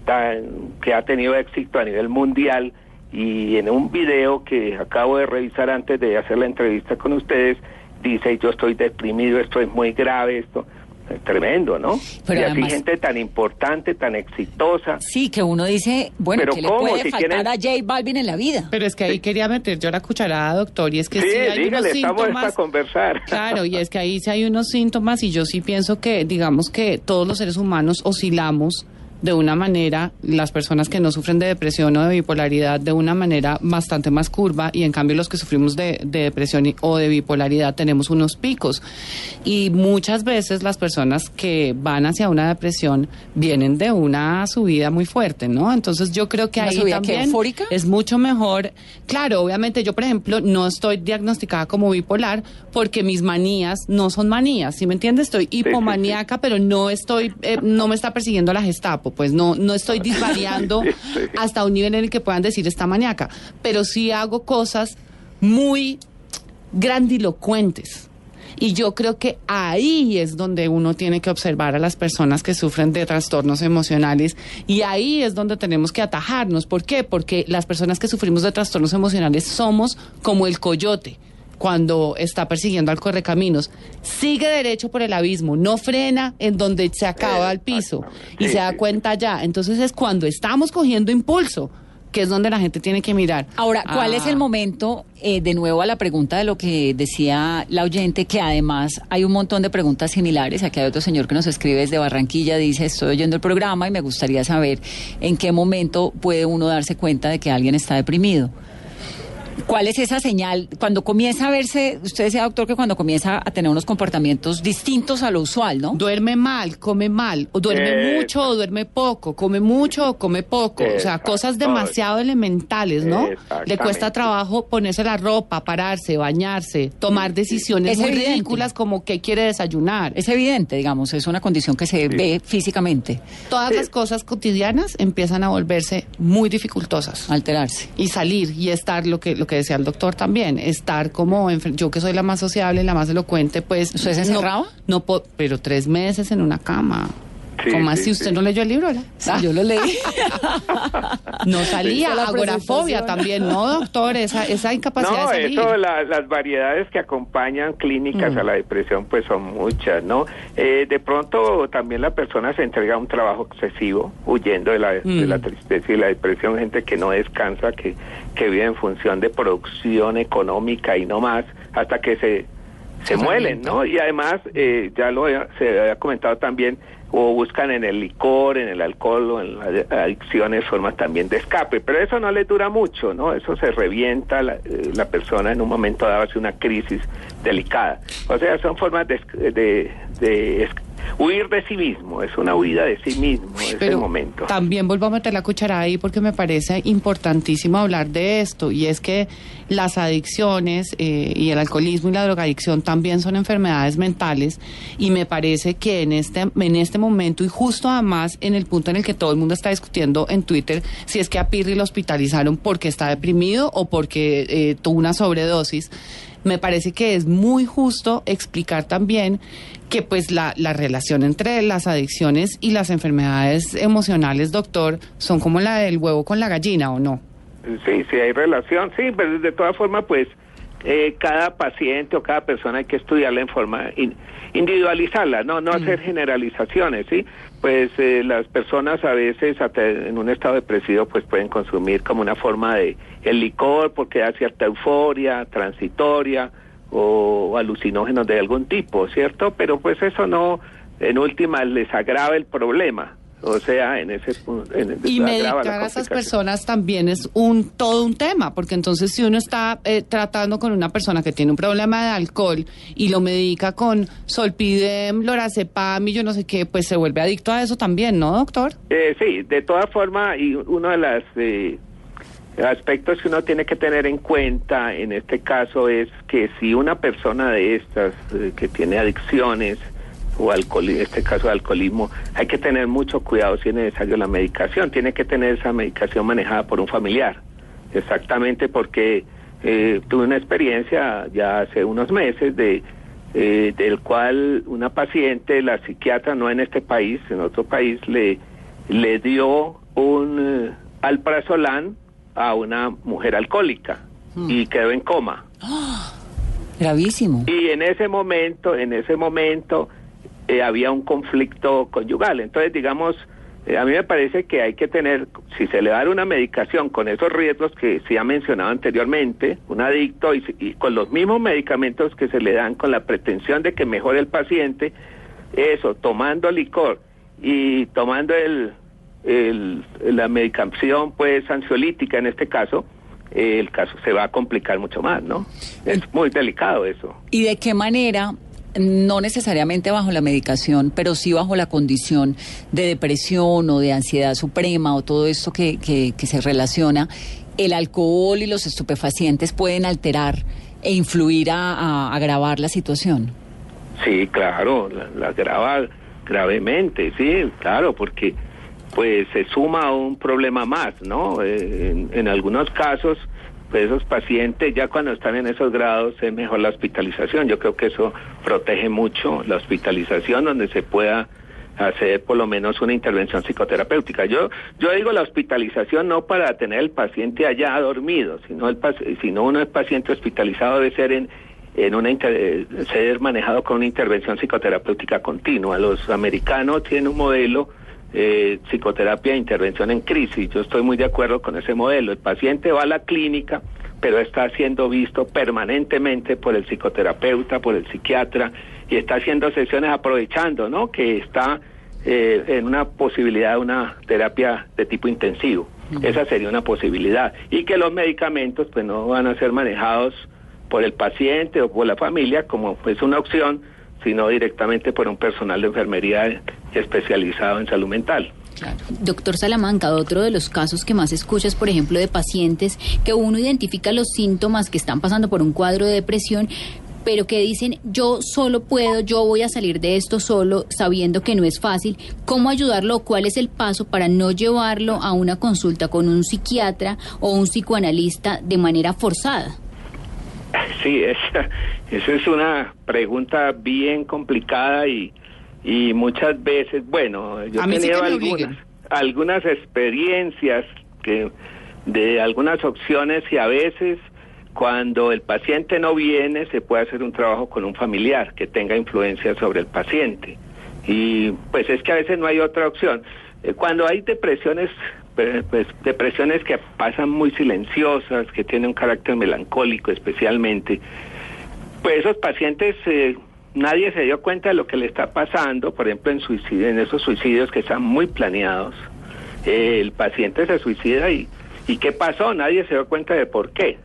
tan, que ha tenido éxito a nivel mundial y en un video que acabo de revisar antes de hacer la entrevista con ustedes, dice yo estoy deprimido, esto es muy grave, esto es tremendo, ¿no? Pero y así además- gente tan importante, tan exitosa. Sí, que uno dice, bueno, Pero ¿qué le ¿cómo? puede Si faltar tienen- a J Balvin en la vida? Pero es que ahí quería meter yo la cucharada, doctor, y es que Sí, sí, hay dígale, unos estamos para síntomas. conversar. Claro, y es que ahí sí hay unos síntomas y yo sí pienso que, digamos que todos los seres humanos oscilamos de una manera, las personas que no sufren de depresión o de bipolaridad, de una manera bastante más curva y en cambio los que sufrimos de, de depresión y- o de bipolaridad tenemos unos picos. Y muchas veces las personas que van hacia una depresión vienen de una subida muy fuerte, ¿no? Entonces yo creo que ¿Una ahí subida también eufórica? es mucho mejor. Claro, obviamente yo, por ejemplo, no estoy diagnosticada como bipolar porque mis manías no son manías, ¿sí me entiendes? Estoy hipomaníaca, pero no estoy, eh, no me está persiguiendo la Gestapo, pues no, no estoy disvariando Sí, hasta un nivel en el que puedan decir está maníaca, pero sí hago cosas muy grandilocuentes. Y yo creo que ahí es donde uno tiene que observar a las personas que sufren de trastornos emocionales y ahí es donde tenemos que atajarnos. ¿Por qué? Porque las personas que sufrimos de trastornos emocionales somos como el coyote cuando está persiguiendo al correcaminos. Sigue derecho por el abismo, no frena en donde se acaba el piso y se da cuenta ya. Entonces es cuando estamos cogiendo impulso que es donde la gente tiene que mirar. Ahora, ¿cuál es Ah. el momento, eh, de nuevo a la pregunta de lo que decía la oyente, que además hay un montón de preguntas similares? Aquí hay otro señor que nos escribe desde Barranquilla, dice, estoy oyendo el programa y me gustaría saber en qué momento puede uno darse cuenta de que alguien está deprimido. ¿Cuál es esa señal? Cuando comienza a verse, usted decía, doctor, que cuando comienza a tener unos comportamientos distintos a lo usual, ¿no? Duerme mal, come mal, o duerme Eh, mucho o duerme poco, come mucho o come poco, o sea, cosas demasiado elementales, ¿no? Le cuesta trabajo ponerse la ropa, pararse, bañarse, tomar decisiones Es muy evidente. ridículas como que quiere desayunar. Es evidente, digamos, es una condición que se ve físicamente, Todas las cosas cotidianas empiezan a volverse muy dificultosas. alterarse. y salir y estar lo que lo que decía el doctor también estar como yo que soy la más sociable la más elocuente pues ¿Usted se no- encerraba? no, po- pero tres meses en una cama Sí, ¿Cómo sí, así? ¿Usted sí. no leyó el libro? yo lo leí. No salía, agorafobia también, ¿no, doctor? Esa, esa incapacidad No, de salir. eso, la- las variedades que acompañan clínicas Mm. a la depresión, pues son muchas, ¿no? Eh, de pronto también la persona se entrega a un trabajo excesivo, huyendo de la, de Mm. la tristeza y la depresión, gente que no descansa, que, que vive en función de producción económica y no más, hasta que se, se muelen. ¿no? Y además, eh, ya lo había- se había comentado también, o buscan en el licor, en el alcohol o en las adicciones formas también de escape, pero eso no le dura mucho, ¿no? Eso se revienta la, eh, la persona en un momento dado hace una crisis delicada. O sea, son formas de, de, de huir de sí mismo, es una huida de sí mismo, es el Pero momento. también vuelvo a meter la cuchara ahí porque me parece importantísimo hablar de esto y es que las adicciones eh, y el alcoholismo y la drogadicción también son enfermedades mentales y me parece que en este en este momento y justo además en el punto en el que todo el mundo está discutiendo en Twitter si es que a Pirri lo hospitalizaron porque está deprimido o porque eh, tuvo una sobredosis me parece que es muy justo explicar también que pues la, la relación entre las adicciones y las enfermedades emocionales, doctor, son como la del huevo con la gallina, ¿o no? Sí, sí hay relación, sí, pero de todas formas, pues eh, cada paciente o cada persona hay que estudiarla en forma in- individualizarla, no no hacer generalizaciones, ¿sí? Pues eh, las personas a veces hasta en un estado depresivo pues pueden consumir como una forma de el licor porque da cierta euforia transitoria o alucinógenos de algún tipo, ¿cierto? Pero pues eso no en última les agrava el problema. O sea, en ese punto. en- Y medicar a esas personas también es un todo un tema, porque entonces si uno está eh, tratando con una persona que tiene un problema de alcohol y lo medica con solpidem, lorazepam y yo no sé qué, pues se vuelve adicto a eso también, ¿no, doctor? Eh, sí, de todas formas, y uno de los aspectos que uno tiene que tener en cuenta en este caso es que si una persona de estas eh, que tiene adicciones o este caso de alcoholismo, hay que tener mucho cuidado si es necesario la medicación. Tiene que tener esa medicación manejada por un familiar. Exactamente porque eh, tuve una experiencia ya hace unos meses de eh, del cual una paciente, la psiquiatra, no en este país, en otro país, le, le dio un eh, alprazolam a una mujer alcohólica y quedó en coma. Gravísimo. Y en ese momento, en ese momento, eh, había un conflicto conyugal. Entonces, digamos, eh, a mí me parece que hay que tener, si se le da una medicación con esos riesgos que se ha mencionado anteriormente, un adicto y, y con los mismos medicamentos que se le dan con la pretensión de que mejore el paciente, eso, tomando licor y tomando el, el- la medicación, pues, ansiolítica en este caso, eh, el caso se va a complicar mucho más, ¿no? Es muy delicado eso. ¿Y de qué manera, no necesariamente bajo la medicación, pero sí bajo la condición de depresión o de ansiedad suprema o todo esto que, que, se relaciona, el alcohol y los estupefacientes pueden alterar e influir a, agravar la situación? Sí, claro, la, la grava gravemente, sí, claro, porque pues se suma un problema más, ¿no? Eh, en algunos casos, pues esos pacientes ya cuando están en esos grados es mejor la hospitalización. Yo creo que eso protege mucho la hospitalización donde se pueda hacer por lo menos una intervención psicoterapéutica. Yo yo digo la hospitalización no para tener el paciente allá dormido, sino el sino uno es paciente hospitalizado debe ser en en una inter- ser manejado con una intervención psicoterapéutica continua. Los americanos tienen un modelo eh, psicoterapia e intervención en crisis. Yo estoy muy de acuerdo con ese modelo. El paciente va a la clínica, pero está siendo visto permanentemente por el psicoterapeuta, por el psiquiatra, y está haciendo sesiones aprovechando, ¿no? Que está eh, en una posibilidad de una terapia de tipo intensivo. Esa sería una posibilidad. Y que los medicamentos, pues, no van a ser manejados por el paciente o por la familia como pues una opción, sino directamente por un personal de enfermería especializado en salud mental. Doctor Salamanca, otro de los casos que más escuchas, por ejemplo, de pacientes que uno identifica los síntomas que están pasando por un cuadro de depresión, pero que dicen, yo solo puedo, yo voy a salir de esto solo, sabiendo que no es fácil. ¿Cómo ayudarlo? ¿Cuál es el paso para no llevarlo a una consulta con un psiquiatra o un psicoanalista de manera forzada? Sí, esa, esa es una pregunta bien complicada y, y muchas veces, bueno, yo he sí tenido algunas, algunas experiencias que de algunas opciones y a veces cuando el paciente no viene se puede hacer un trabajo con un familiar que tenga influencia sobre el paciente y pues es que a veces no hay otra opción. Eh, Cuando hay depresiones, pues depresiones que pasan muy silenciosas, que tienen un carácter melancólico especialmente, pues esos pacientes eh, nadie se dio cuenta de lo que le está pasando, por ejemplo en en esos suicidios que están muy planeados. Eh, el paciente se suicida y ¿y qué pasó? Nadie se dio cuenta de por qué.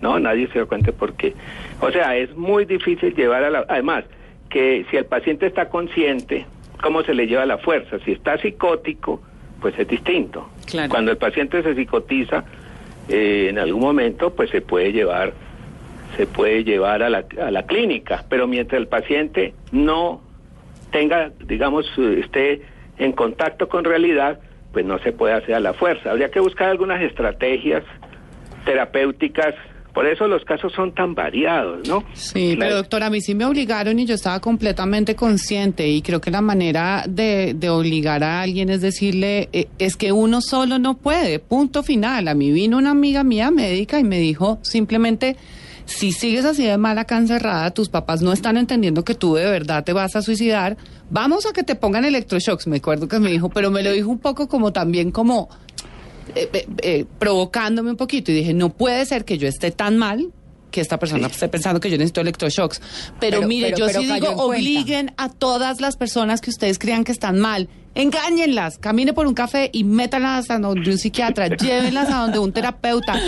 No, nadie se dio cuenta de por qué. O sea, es muy difícil llevar a la además que si el paciente está consciente, ¿cómo se le lleva la fuerza? Si está psicótico, pues es distinto. Claro. Cuando el paciente se psicotiza, eh, en algún momento, pues se puede llevar, se puede llevar a la, a la clínica, pero mientras el paciente no tenga, digamos, esté en contacto con realidad, pues no se puede hacer a la fuerza. Habría que buscar algunas estrategias terapéuticas. Por eso los casos son tan variados, ¿no? Sí, La- pero doctora, a mí sí me obligaron y yo estaba completamente consciente y creo que la manera de, de obligar a alguien es decirle, eh, es que uno solo no puede, punto final. A mí vino una amiga mía médica y me dijo simplemente, si sigues así de mal acá encerrada, tus papás no están entendiendo que tú de verdad te vas a suicidar, vamos a que te pongan electroshocks, me acuerdo que me dijo, pero me lo dijo un poco como también como eh, eh, eh, provocándome un poquito y dije, no puede ser que yo esté tan mal que esta persona esté pensando que yo necesito electroshocks. Pero, Pero- mire, pero- yo pero sí digo, cuenta. obliguen a todas las personas que ustedes crean que están mal. Engáñenlas, camine por un café y métanlas a donde un psiquiatra, llévenlas a donde un terapeuta,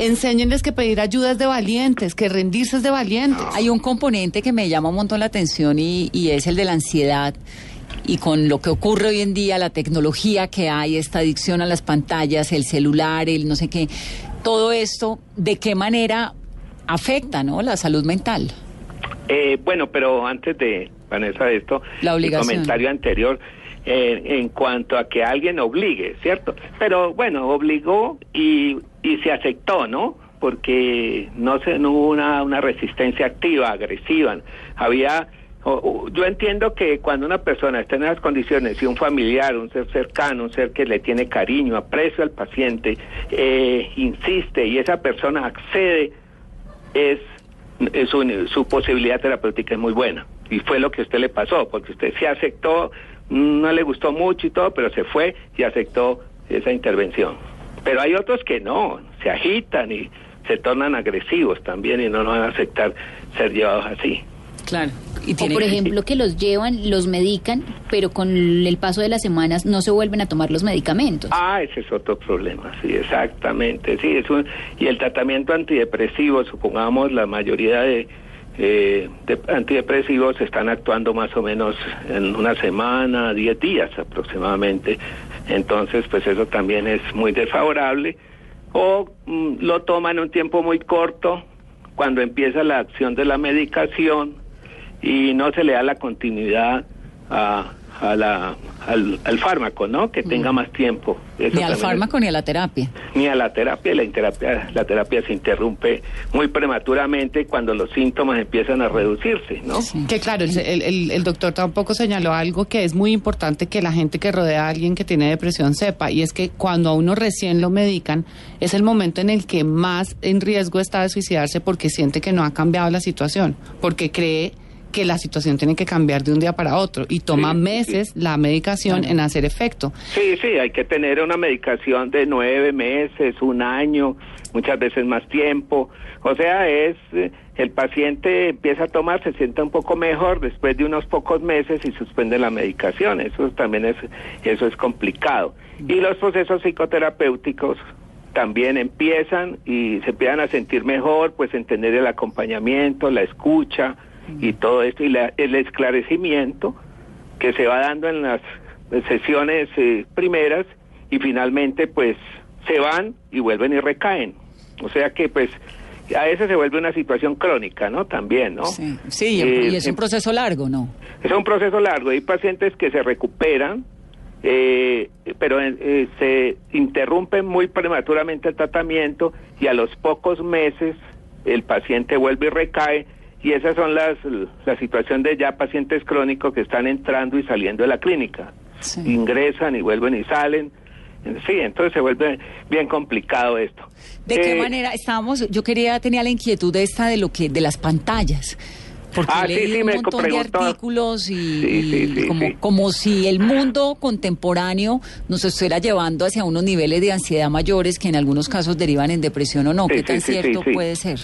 enséñenles que pedir ayuda es de valientes, que rendirse es de valientes. Hay un componente que me llama un montón la atención y, y es el de la ansiedad. Y con lo que ocurre hoy en día, la tecnología que hay, esta adicción a las pantallas, el celular, el no sé qué, todo esto, ¿de qué manera afecta ¿no? la salud mental? Eh, bueno, pero antes de, Vanessa, esto, La el comentario anterior eh, en cuanto a que alguien obligue, ¿cierto? Pero bueno, obligó y, y se aceptó, ¿no? Porque no, se, no hubo una, una resistencia activa, agresiva. Había, yo entiendo que cuando una persona está en esas condiciones y un familiar, un ser cercano, un ser que le tiene cariño, aprecio al paciente, eh, insiste y esa persona accede, es, es su, su posibilidad terapéutica es muy buena. Y fue lo que a usted le pasó, porque usted se aceptó, no le gustó mucho y todo, pero se fue y aceptó esa intervención. Pero hay otros que no, se agitan y se tornan agresivos también y no, no van a aceptar ser llevados así. Claro. Y O por ejemplo que los llevan, los medican, pero con el paso de las semanas no se vuelven a tomar los medicamentos. Ah, ese es otro problema, sí, exactamente, sí, es un, y el tratamiento antidepresivo, supongamos la mayoría de, eh, de antidepresivos están actuando más o menos en una semana, 10 días aproximadamente, entonces pues eso también es muy desfavorable, o mm, lo toman un tiempo muy corto cuando empieza la acción de la medicación y no se le da la continuidad a, a la, al, al fármaco, ¿no? Que tenga más tiempo. Eso ni al es- fármaco ni a la terapia. ni a la terapia. La terapia, la terapia se interrumpe muy prematuramente cuando los síntomas empiezan a reducirse, ¿no? Que claro, el, el- el- el doctor tampoco señaló algo que es muy importante que la gente que rodea a alguien que tiene depresión sepa, y es que cuando a uno recién lo medican, es el momento en el que más en riesgo está de suicidarse porque siente que no ha cambiado la situación, porque cree que la situación tiene que cambiar de un día para otro y toma Sí, sí, meses la medicación en hacer efecto. Sí, sí, hay que tener una medicación de nueve meses, un año, muchas veces más tiempo. O sea, es eh, el paciente empieza a tomar, se siente un poco mejor después de unos pocos meses y suspende la medicación. Eso también es, eso es complicado. Y los procesos psicoterapéuticos también empiezan y se empiezan a sentir mejor, pues entender el acompañamiento, la escucha y todo esto y la- el esclarecimiento que se va dando en las sesiones eh, primeras y finalmente pues se van y vuelven y recaen. O sea que pues a veces se vuelve una situación crónica, ¿no? También, ¿no? Sí, sí, Eh, y es un em- proceso largo, ¿no? es un proceso largo. Hay pacientes que se recuperan, eh, pero eh, se interrumpe muy prematuramente el tratamiento y a los pocos meses el paciente vuelve y recae. Y esas son las la situación de ya pacientes crónicos que están entrando y saliendo de la clínica. Sí. Ingresan y vuelven y salen. Sí, entonces se vuelve bien complicado esto. ¿De qué Eh, manera estábamos? Yo quería, tenía la inquietud de esta de lo que, de las pantallas. Porque Ah, sí, sí, un me montón de artículos y, Sí, sí, y como, como si el mundo contemporáneo nos estuviera llevando hacia unos niveles de ansiedad mayores que en algunos casos derivan en depresión o no. ¿Qué tan cierto puede ser?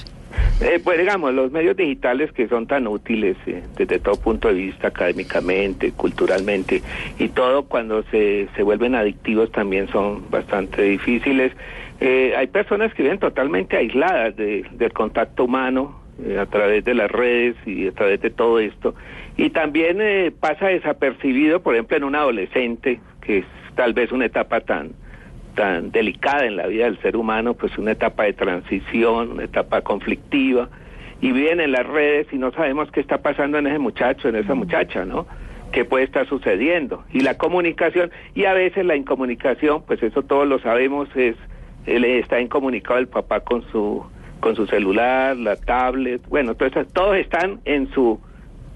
Eh, pues digamos, los medios digitales que son tan útiles eh, desde todo punto de vista, académicamente, culturalmente, y todo cuando se, se vuelven adictivos también son bastante difíciles. Eh, hay personas que viven totalmente aisladas de- del contacto humano eh, a través de las redes y a través de todo esto. Y también eh, pasa desapercibido, por ejemplo, en un adolescente, que es tal vez una etapa tan tan delicada en la vida del ser humano, pues una etapa de transición, una etapa conflictiva, y viven en las redes y no sabemos qué está pasando en ese muchacho, en esa muchacha, ¿no? ¿Qué puede estar sucediendo? Y la comunicación, y a veces la incomunicación, pues eso todos lo sabemos, es él está incomunicado el papá con su con su celular, la tablet, bueno, esas- todos están en su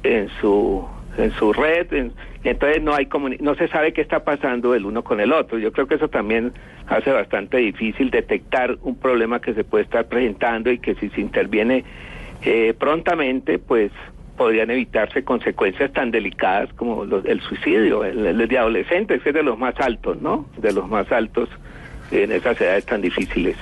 en su en su red, en- entonces no hay no se sabe qué está pasando el uno con el otro. Yo creo que eso también hace bastante difícil detectar un problema que se puede estar presentando y que si se interviene eh, prontamente, pues podrían evitarse consecuencias tan delicadas como los- el suicidio, el, el de adolescentes, que es de los más altos, ¿no? De los más altos en esas edades tan difíciles.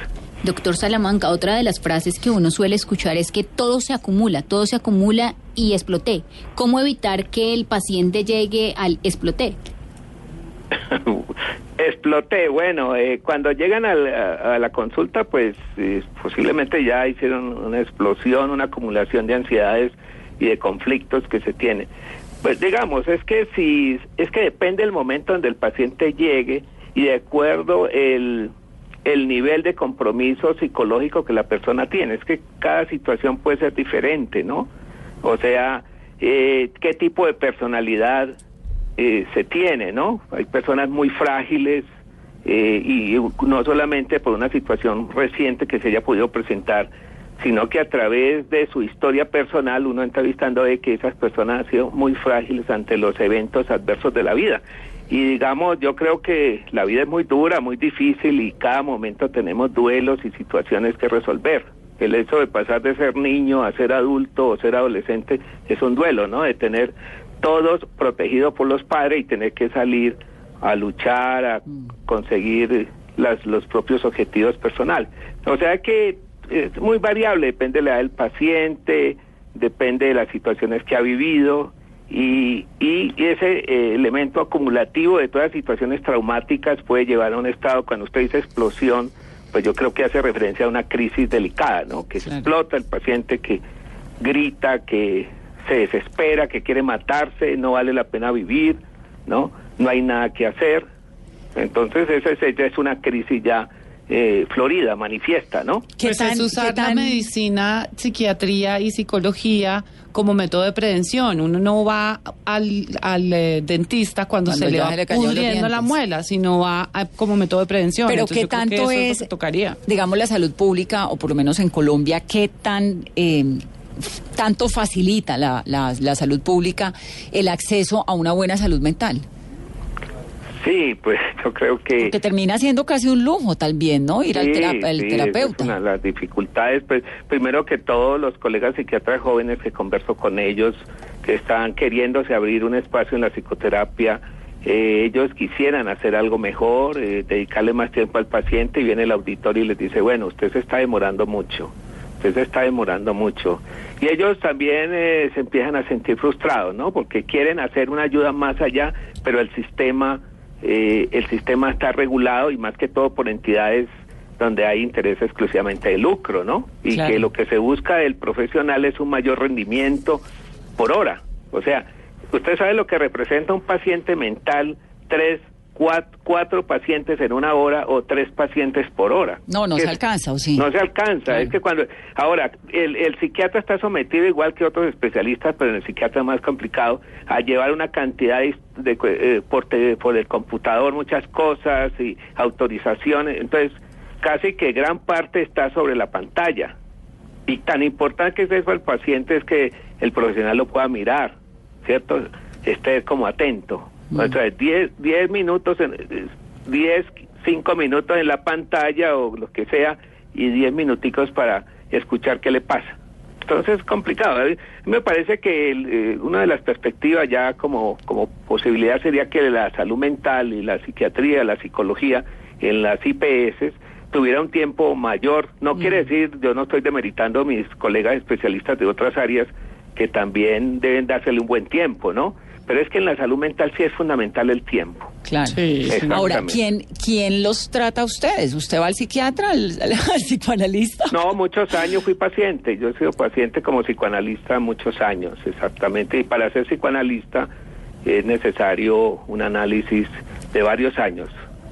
Doctor Salamanca, otra de las frases que uno suele escuchar es que todo se acumula, todo se acumula y exploté. ¿Cómo evitar que el paciente llegue al exploté? Exploté. Bueno, eh, cuando llegan a, la consulta, pues eh, posiblemente ya hicieron una explosión, una acumulación de ansiedades y de conflictos que se tiene. Pues digamos, es que si es que depende el momento donde el paciente llegue y de acuerdo el el nivel de compromiso psicológico que la persona tiene. Es que cada situación puede ser diferente, ¿no? O sea, eh, qué tipo de personalidad eh, se tiene, ¿no? Hay personas muy frágiles eh, y no solamente por una situación reciente que se haya podido presentar, sino que a través de su historia personal uno entrevistando ve que esas personas han sido muy frágiles ante los eventos adversos de la vida. Y digamos, yo creo que la vida es muy dura, muy difícil y cada momento tenemos duelos y situaciones que resolver. El hecho de pasar de ser niño a ser adulto o ser adolescente es un duelo, ¿no? De tener todos protegidos por los padres y tener que salir a luchar, a conseguir las, los propios objetivos personales. O sea que es muy variable, depende de la edad del paciente, depende de las situaciones que ha vivido y, y ese eh, elemento acumulativo de todas las situaciones traumáticas puede llevar a un estado, cuando usted dice explosión, pues yo creo que hace referencia a una crisis delicada, ¿no? Que se Claro. explota el paciente, que grita, que se desespera, que quiere matarse, no vale la pena vivir, ¿no? No hay nada que hacer. Entonces esa es, ya es una crisis ya eh, florida, manifiesta, ¿no? ¿Qué pues tan- es usar qué la medicina, psiquiatría y psicología como método de prevención. Uno no va al, al eh, dentista cuando, Cuando se le va se le pudriendo la muela, sino va a- como método de prevención. Pero Entonces, qué que tanto es, que tocaría. digamos, la salud pública, o por lo menos en Colombia, qué tan eh, tanto facilita la, la, la salud pública el acceso a una buena salud mental? Sí, pues yo creo que... Porque termina siendo casi un lujo, vez, ¿no? Ir al, Sí, tera- al sí, terapeuta. Es una de las dificultades, pues primero que todos los colegas psiquiatras jóvenes que converso con ellos, que están queriéndose abrir un espacio en la psicoterapia, eh, ellos quisieran hacer algo mejor, eh, dedicarle más tiempo al paciente y viene el auditorio y les dice, bueno, usted se está demorando mucho, usted se está demorando mucho. Y ellos también eh, se empiezan a sentir frustrados, ¿no? Porque quieren hacer una ayuda más allá, pero el sistema eh, el sistema está regulado y más que todo por entidades donde hay interés exclusivamente de lucro, ¿no? Y Claro. que lo que se busca del profesional es un mayor rendimiento por hora. O sea, usted sabe lo que representa un paciente mental, tres, cuatro, cuatro pacientes en una hora o tres pacientes por hora. No, no se es- alcanza, ¿o sí? no se alcanza, Claro. es que cuando... Ahora, el, el psiquiatra está sometido, igual que otros especialistas, pero en el psiquiatra es más complicado, a llevar una cantidad de, de, eh, por, te- por el computador, muchas cosas y autorizaciones, entonces casi que gran parte está sobre la pantalla. Y tan importante que es eso al paciente es que el profesional lo pueda mirar, ¿cierto? Esté como atento. O sea, 10 10 minutos, en, eh, 10, 5 minutos en la pantalla o lo que sea y 10 minuticos para escuchar qué le pasa. Entonces es complicado. Me parece que el, eh, una de las perspectivas ya como, como posibilidad sería que la salud mental y la psiquiatría, la psicología en las IPS tuviera un tiempo mayor. No quiere decir, yo no estoy demeritando a mis colegas especialistas de otras áreas que también deben dársele un buen tiempo, ¿no? Pero es que en la salud mental sí es fundamental el tiempo. Claro. Sí. Ahora. ¿quién, ¿quién los trata a ustedes? ¿Usted va al psiquiatra, al, al psicoanalista? No, muchos años fui paciente. Yo he sido paciente como psicoanalista muchos años, exactamente. Y para ser psicoanalista es necesario un análisis de varios años.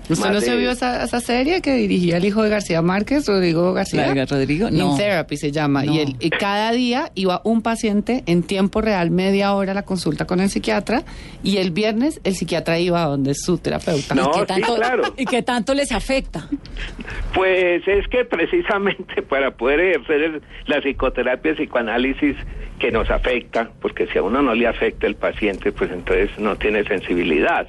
¿Usted no se vio esa, esa serie que dirigía el hijo de García Márquez, Rodrigo García? La de Rodrigo, no. In Therapy se llama. No. Y, él- y cada día iba un paciente en tiempo real, media hora a la consulta con el psiquiatra. Y el viernes el psiquiatra iba a donde su terapeuta. No, ¿Y qué sí, tanto, claro. ¿Y qué tanto les afecta? Pues es que precisamente para poder ejercer la psicoterapia y psicoanálisis que nos afecta, porque si a uno no le afecta el paciente, pues entonces no tiene sensibilidad,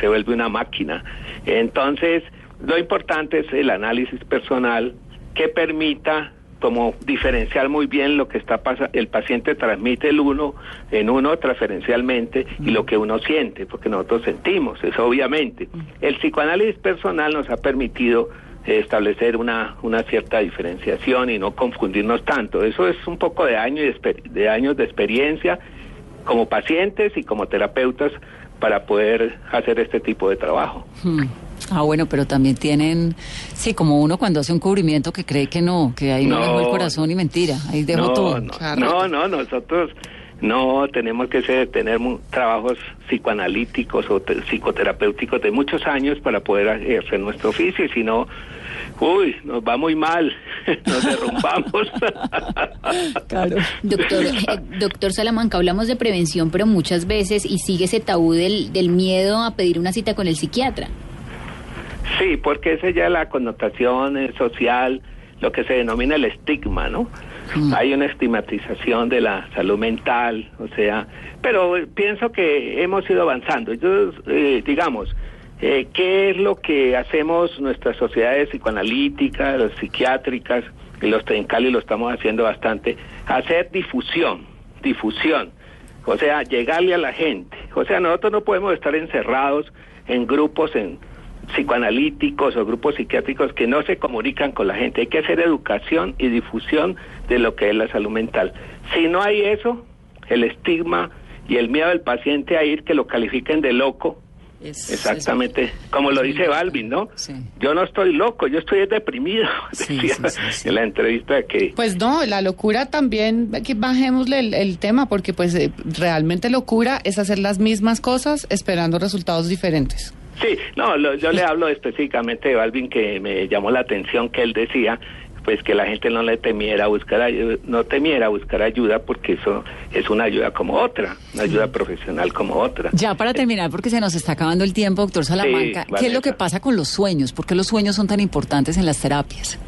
se vuelve una máquina. Entonces, lo importante es el análisis personal que permita como diferenciar muy bien lo que está pasando, el paciente transmite el uno en uno transferencialmente y lo que uno siente, porque nosotros sentimos, eso obviamente. El psicoanálisis personal nos ha permitido establecer una, una cierta diferenciación y no confundirnos tanto. Eso es un poco de, años de, de años de experiencia como pacientes y como terapeutas para poder hacer este tipo de trabajo. Hmm. Ah, bueno, pero también tienen, sí, como uno cuando hace un cubrimiento que cree que no, que ahí no, dejó el corazón y mentira, ahí dejó no, todo. No, no, no, nosotros no tenemos que ser, tener trabajos psicoanalíticos o psicoterapéuticos de muchos años para poder hacer nuestro oficio, y si no, uy, nos va muy mal, nos derrumbamos. claro. Doctor, eh, doctor Salamanca, hablamos de prevención, pero muchas veces, y sigue ese tabú del, del miedo a pedir una cita con el psiquiatra. Sí, porque esa ya la connotación eh, social, lo que se denomina el estigma, ¿no? Mm. Hay una estigmatización de la salud mental, o sea, pero pienso que hemos ido avanzando. Yo, eh, digamos, eh, ¿qué es lo que hacemos nuestras sociedades psicoanalíticas, las psiquiátricas, y los Trencali lo estamos haciendo bastante? Hacer difusión, difusión, o sea, llegarle a la gente. O sea, nosotros no podemos estar encerrados en grupos, en psicoanalíticos o grupos psiquiátricos que no se comunican con la gente. Hay que hacer educación y difusión de lo que es la salud mental. Si no hay eso, el estigma y el miedo del paciente a ir que lo califiquen de loco, Exactamente, como lo dice Balvin, ¿no? Yo no estoy loco, yo estoy deprimido, decía en la entrevista que... Pues no, la locura también, que bajémosle el, tema, porque pues eh, realmente locura es hacer las mismas cosas esperando resultados diferentes. Sí, no, yo le hablo específicamente de Balvin que me llamó la atención que él decía pues que la gente no le temiera buscar ayuda, no temiera buscar ayuda porque eso es una ayuda como otra, una ayuda profesional como otra. Ya para terminar, porque se nos está acabando el tiempo, doctor Salamanca, ¿qué es lo que pasa con los sueños? ¿Por qué los sueños son tan importantes en las terapias?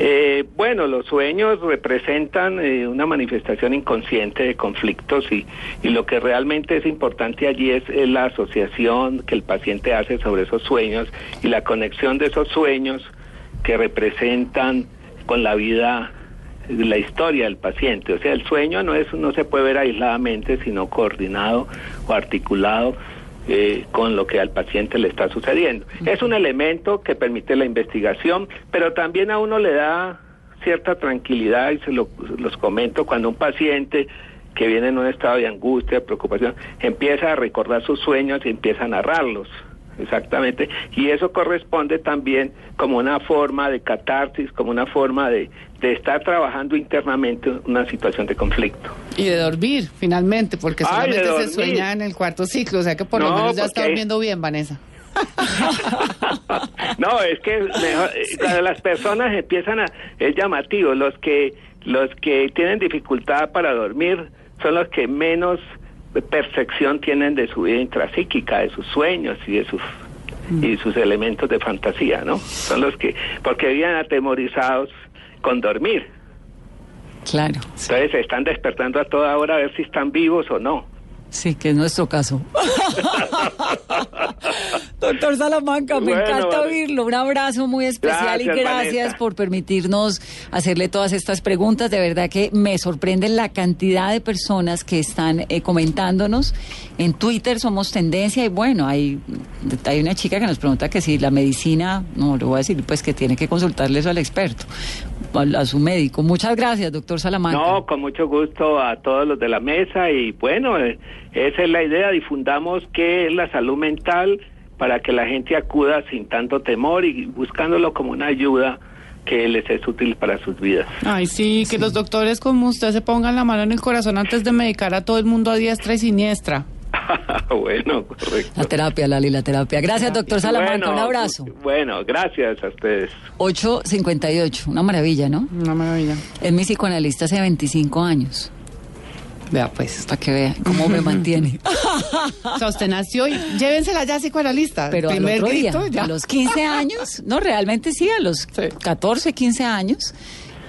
Eh, bueno, los sueños representan eh, una manifestación inconsciente de conflictos y, y, lo que realmente es importante allí es, la asociación que el paciente hace sobre esos sueños y la conexión de esos sueños que representan con la vida, la historia del paciente. O sea, el sueño no es no se puede ver aisladamente, sino coordinado o articulado eh, con lo que al paciente le está sucediendo. Es un elemento que permite la investigación, pero también a uno le da cierta tranquilidad y se lo, los comento cuando un paciente que viene en un estado de angustia, preocupación, empieza a recordar sus sueños y empieza a narrarlos exactamente. Y eso corresponde también como una forma de catarsis, como una forma de, de estar trabajando internamente una situación de conflicto. Y de dormir, finalmente, porque solamente se sueña en el cuarto ciclo, o sea que por lo menos ya está durmiendo bien, Vanessa. no, es que cuando las personas empiezan a, es llamativo, los que, los que tienen dificultad para dormir son los que menos percepción tienen de su vida intrapsíquica, de sus sueños y de sus mm. y sus elementos de fantasía, ¿no? Son los que porque viven atemorizados con dormir. Claro. Entonces se están despertando a toda hora a ver si están vivos o no. Sí, que es nuestro caso. Doctor Salamanca, me encanta oírlo. Un abrazo muy especial y gracias por permitirnos hacerle todas estas preguntas. De verdad que me sorprende la cantidad de personas que están eh, comentándonos. En Twitter somos tendencia y bueno, hay, hay una chica que nos pregunta que si la medicina, no, lo voy a decir, pues que tiene que consultarle eso al experto, a, a su médico. Muchas gracias, doctor Salamanca. No, con mucho gusto a todos los de la mesa y bueno... Eh, esa es la idea, difundamos qué es la salud mental para que la gente acuda sin tanto temor y buscándolo como una ayuda que les es útil para sus vidas. Ay, sí, que los doctores como usted se pongan la mano en el corazón antes de medicar a todo el mundo a diestra y siniestra. bueno, correcto. La terapia, Lali, la terapia. Gracias, doctor Salamanca, un abrazo. Bueno, gracias a ustedes. 8.58, una maravilla, ¿no? Una maravilla. Es mi psicoanalista hace 25 años. Vea pues. Para que vea cómo me mantiene. O sea, usted nació y llévensela ya psicoanalista. Pero al otro día, grito, ya. a los 15 años, no, realmente sí, a los 14, 15 años,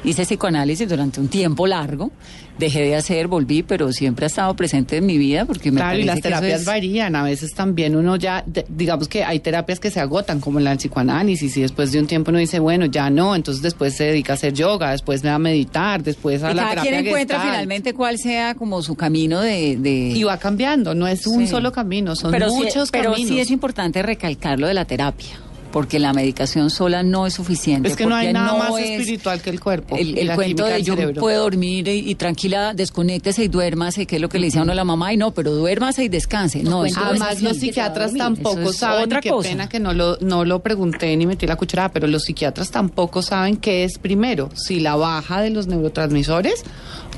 hice psicoanálisis durante un tiempo largo. Dejé de hacer, volví, pero siempre ha estado presente en mi vida porque me Claro, y las que eso terapias es- varían. A veces también uno ya, de- digamos que hay terapias que se agotan, como la del psicoanálisis, y después de un tiempo uno dice, bueno, ya no, entonces después se dedica a hacer yoga, después a meditar, después a Y la cada terapia quien encuentra finalmente cuál sea como su camino de... de- Y va cambiando, no es un Sí. solo camino, son pero sí- muchos pero caminos. sí es importante recalcar lo de la terapia, porque la medicación sola no es suficiente. Es que no hay nada no más es espiritual que el cuerpo. El, el cuento de yo puedo dormir y, y tranquila, desconéctese y duérmase, que es lo que le dice a uno la mamá, y no, pero duérmase y descanse. No, eso de es- Además, los psiquiatras tampoco es saben, otra qué cosa. pena que no lo, no lo pregunté ni metí la cucharada, pero los psiquiatras tampoco saben qué es primero, si la baja de los neurotransmisores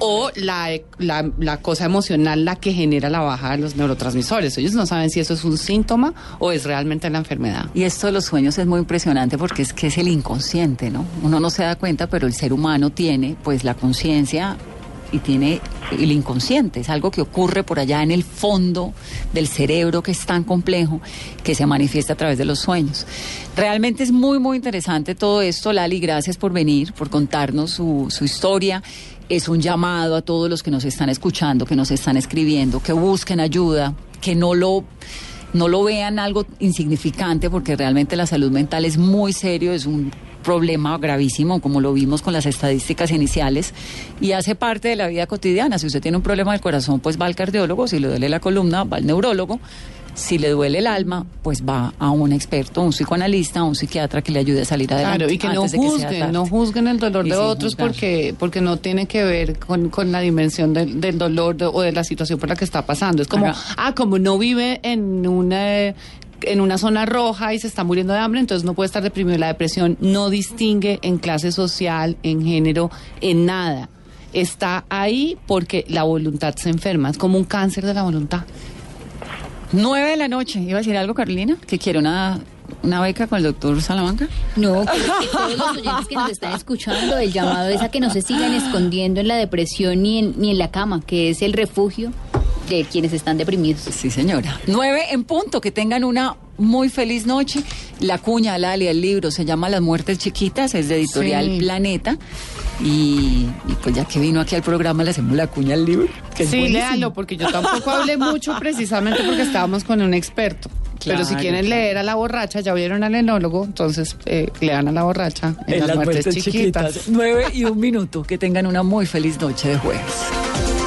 o la, la, la cosa emocional la que genera la baja de los neurotransmisores. Ellos no saben si eso es un síntoma o es realmente la enfermedad. Y esto de los sueños es muy impresionante porque es que es el inconsciente, ¿no? Uno no se da cuenta, pero el ser humano tiene pues la conciencia y tiene el inconsciente, es algo que ocurre por allá en el fondo del cerebro que es tan complejo que se manifiesta a través de los sueños. Realmente es muy, muy interesante todo esto, Lali, gracias por venir, por contarnos su, su historia. Es un llamado a todos los que nos están escuchando, que nos están escribiendo, que busquen ayuda, que no lo no lo vean algo insignificante porque realmente la salud mental es muy serio, es un problema gravísimo, como lo vimos con las estadísticas iniciales, y hace parte de la vida cotidiana. Si usted tiene un problema del corazón, pues va al cardiólogo, si le duele la columna, va al neurólogo, si le duele el alma, pues va a un experto, un psicoanalista, un psiquiatra que le ayude a salir adelante. Claro, y que no que juzguen, no juzguen el dolor Y de otros juzgar. porque porque no tiene que ver con, con la dimensión del, del dolor de- o de la situación por la que está pasando. Es como, Ajá. ah, como no vive en una en una zona roja y se está muriendo de hambre, entonces no puede estar deprimido. La depresión no distingue en clase social, en género, en nada. Está ahí porque la voluntad se enferma, es como un cáncer de la voluntad. Nueve de la noche, ¿iba a decir algo, Carolina? ¿Que quiere una, una beca con el doctor Salamanca? No, que, que todos los oyentes que nos están escuchando, el llamado es a que no se sigan escondiendo en la depresión ni en, ni en la cama, que es el refugio de quienes están deprimidos. Sí, señora. Nueve en punto. Que tengan una muy feliz noche. La cuña, Lali, el libro se llama Las Muertes Chiquitas, es de Editorial Sí. Planeta. Y, y pues ya que vino aquí al programa, le hacemos la cuña al libro. que sí, léalo, porque yo tampoco hablé mucho precisamente porque estábamos con un experto. Pero si quieren claro. leer a la borracha, ya vieron al enólogo, entonces eh, lean a la borracha en, las, muertes, chiquitas. Nueve y un minuto. Que tengan una muy feliz noche de jueves.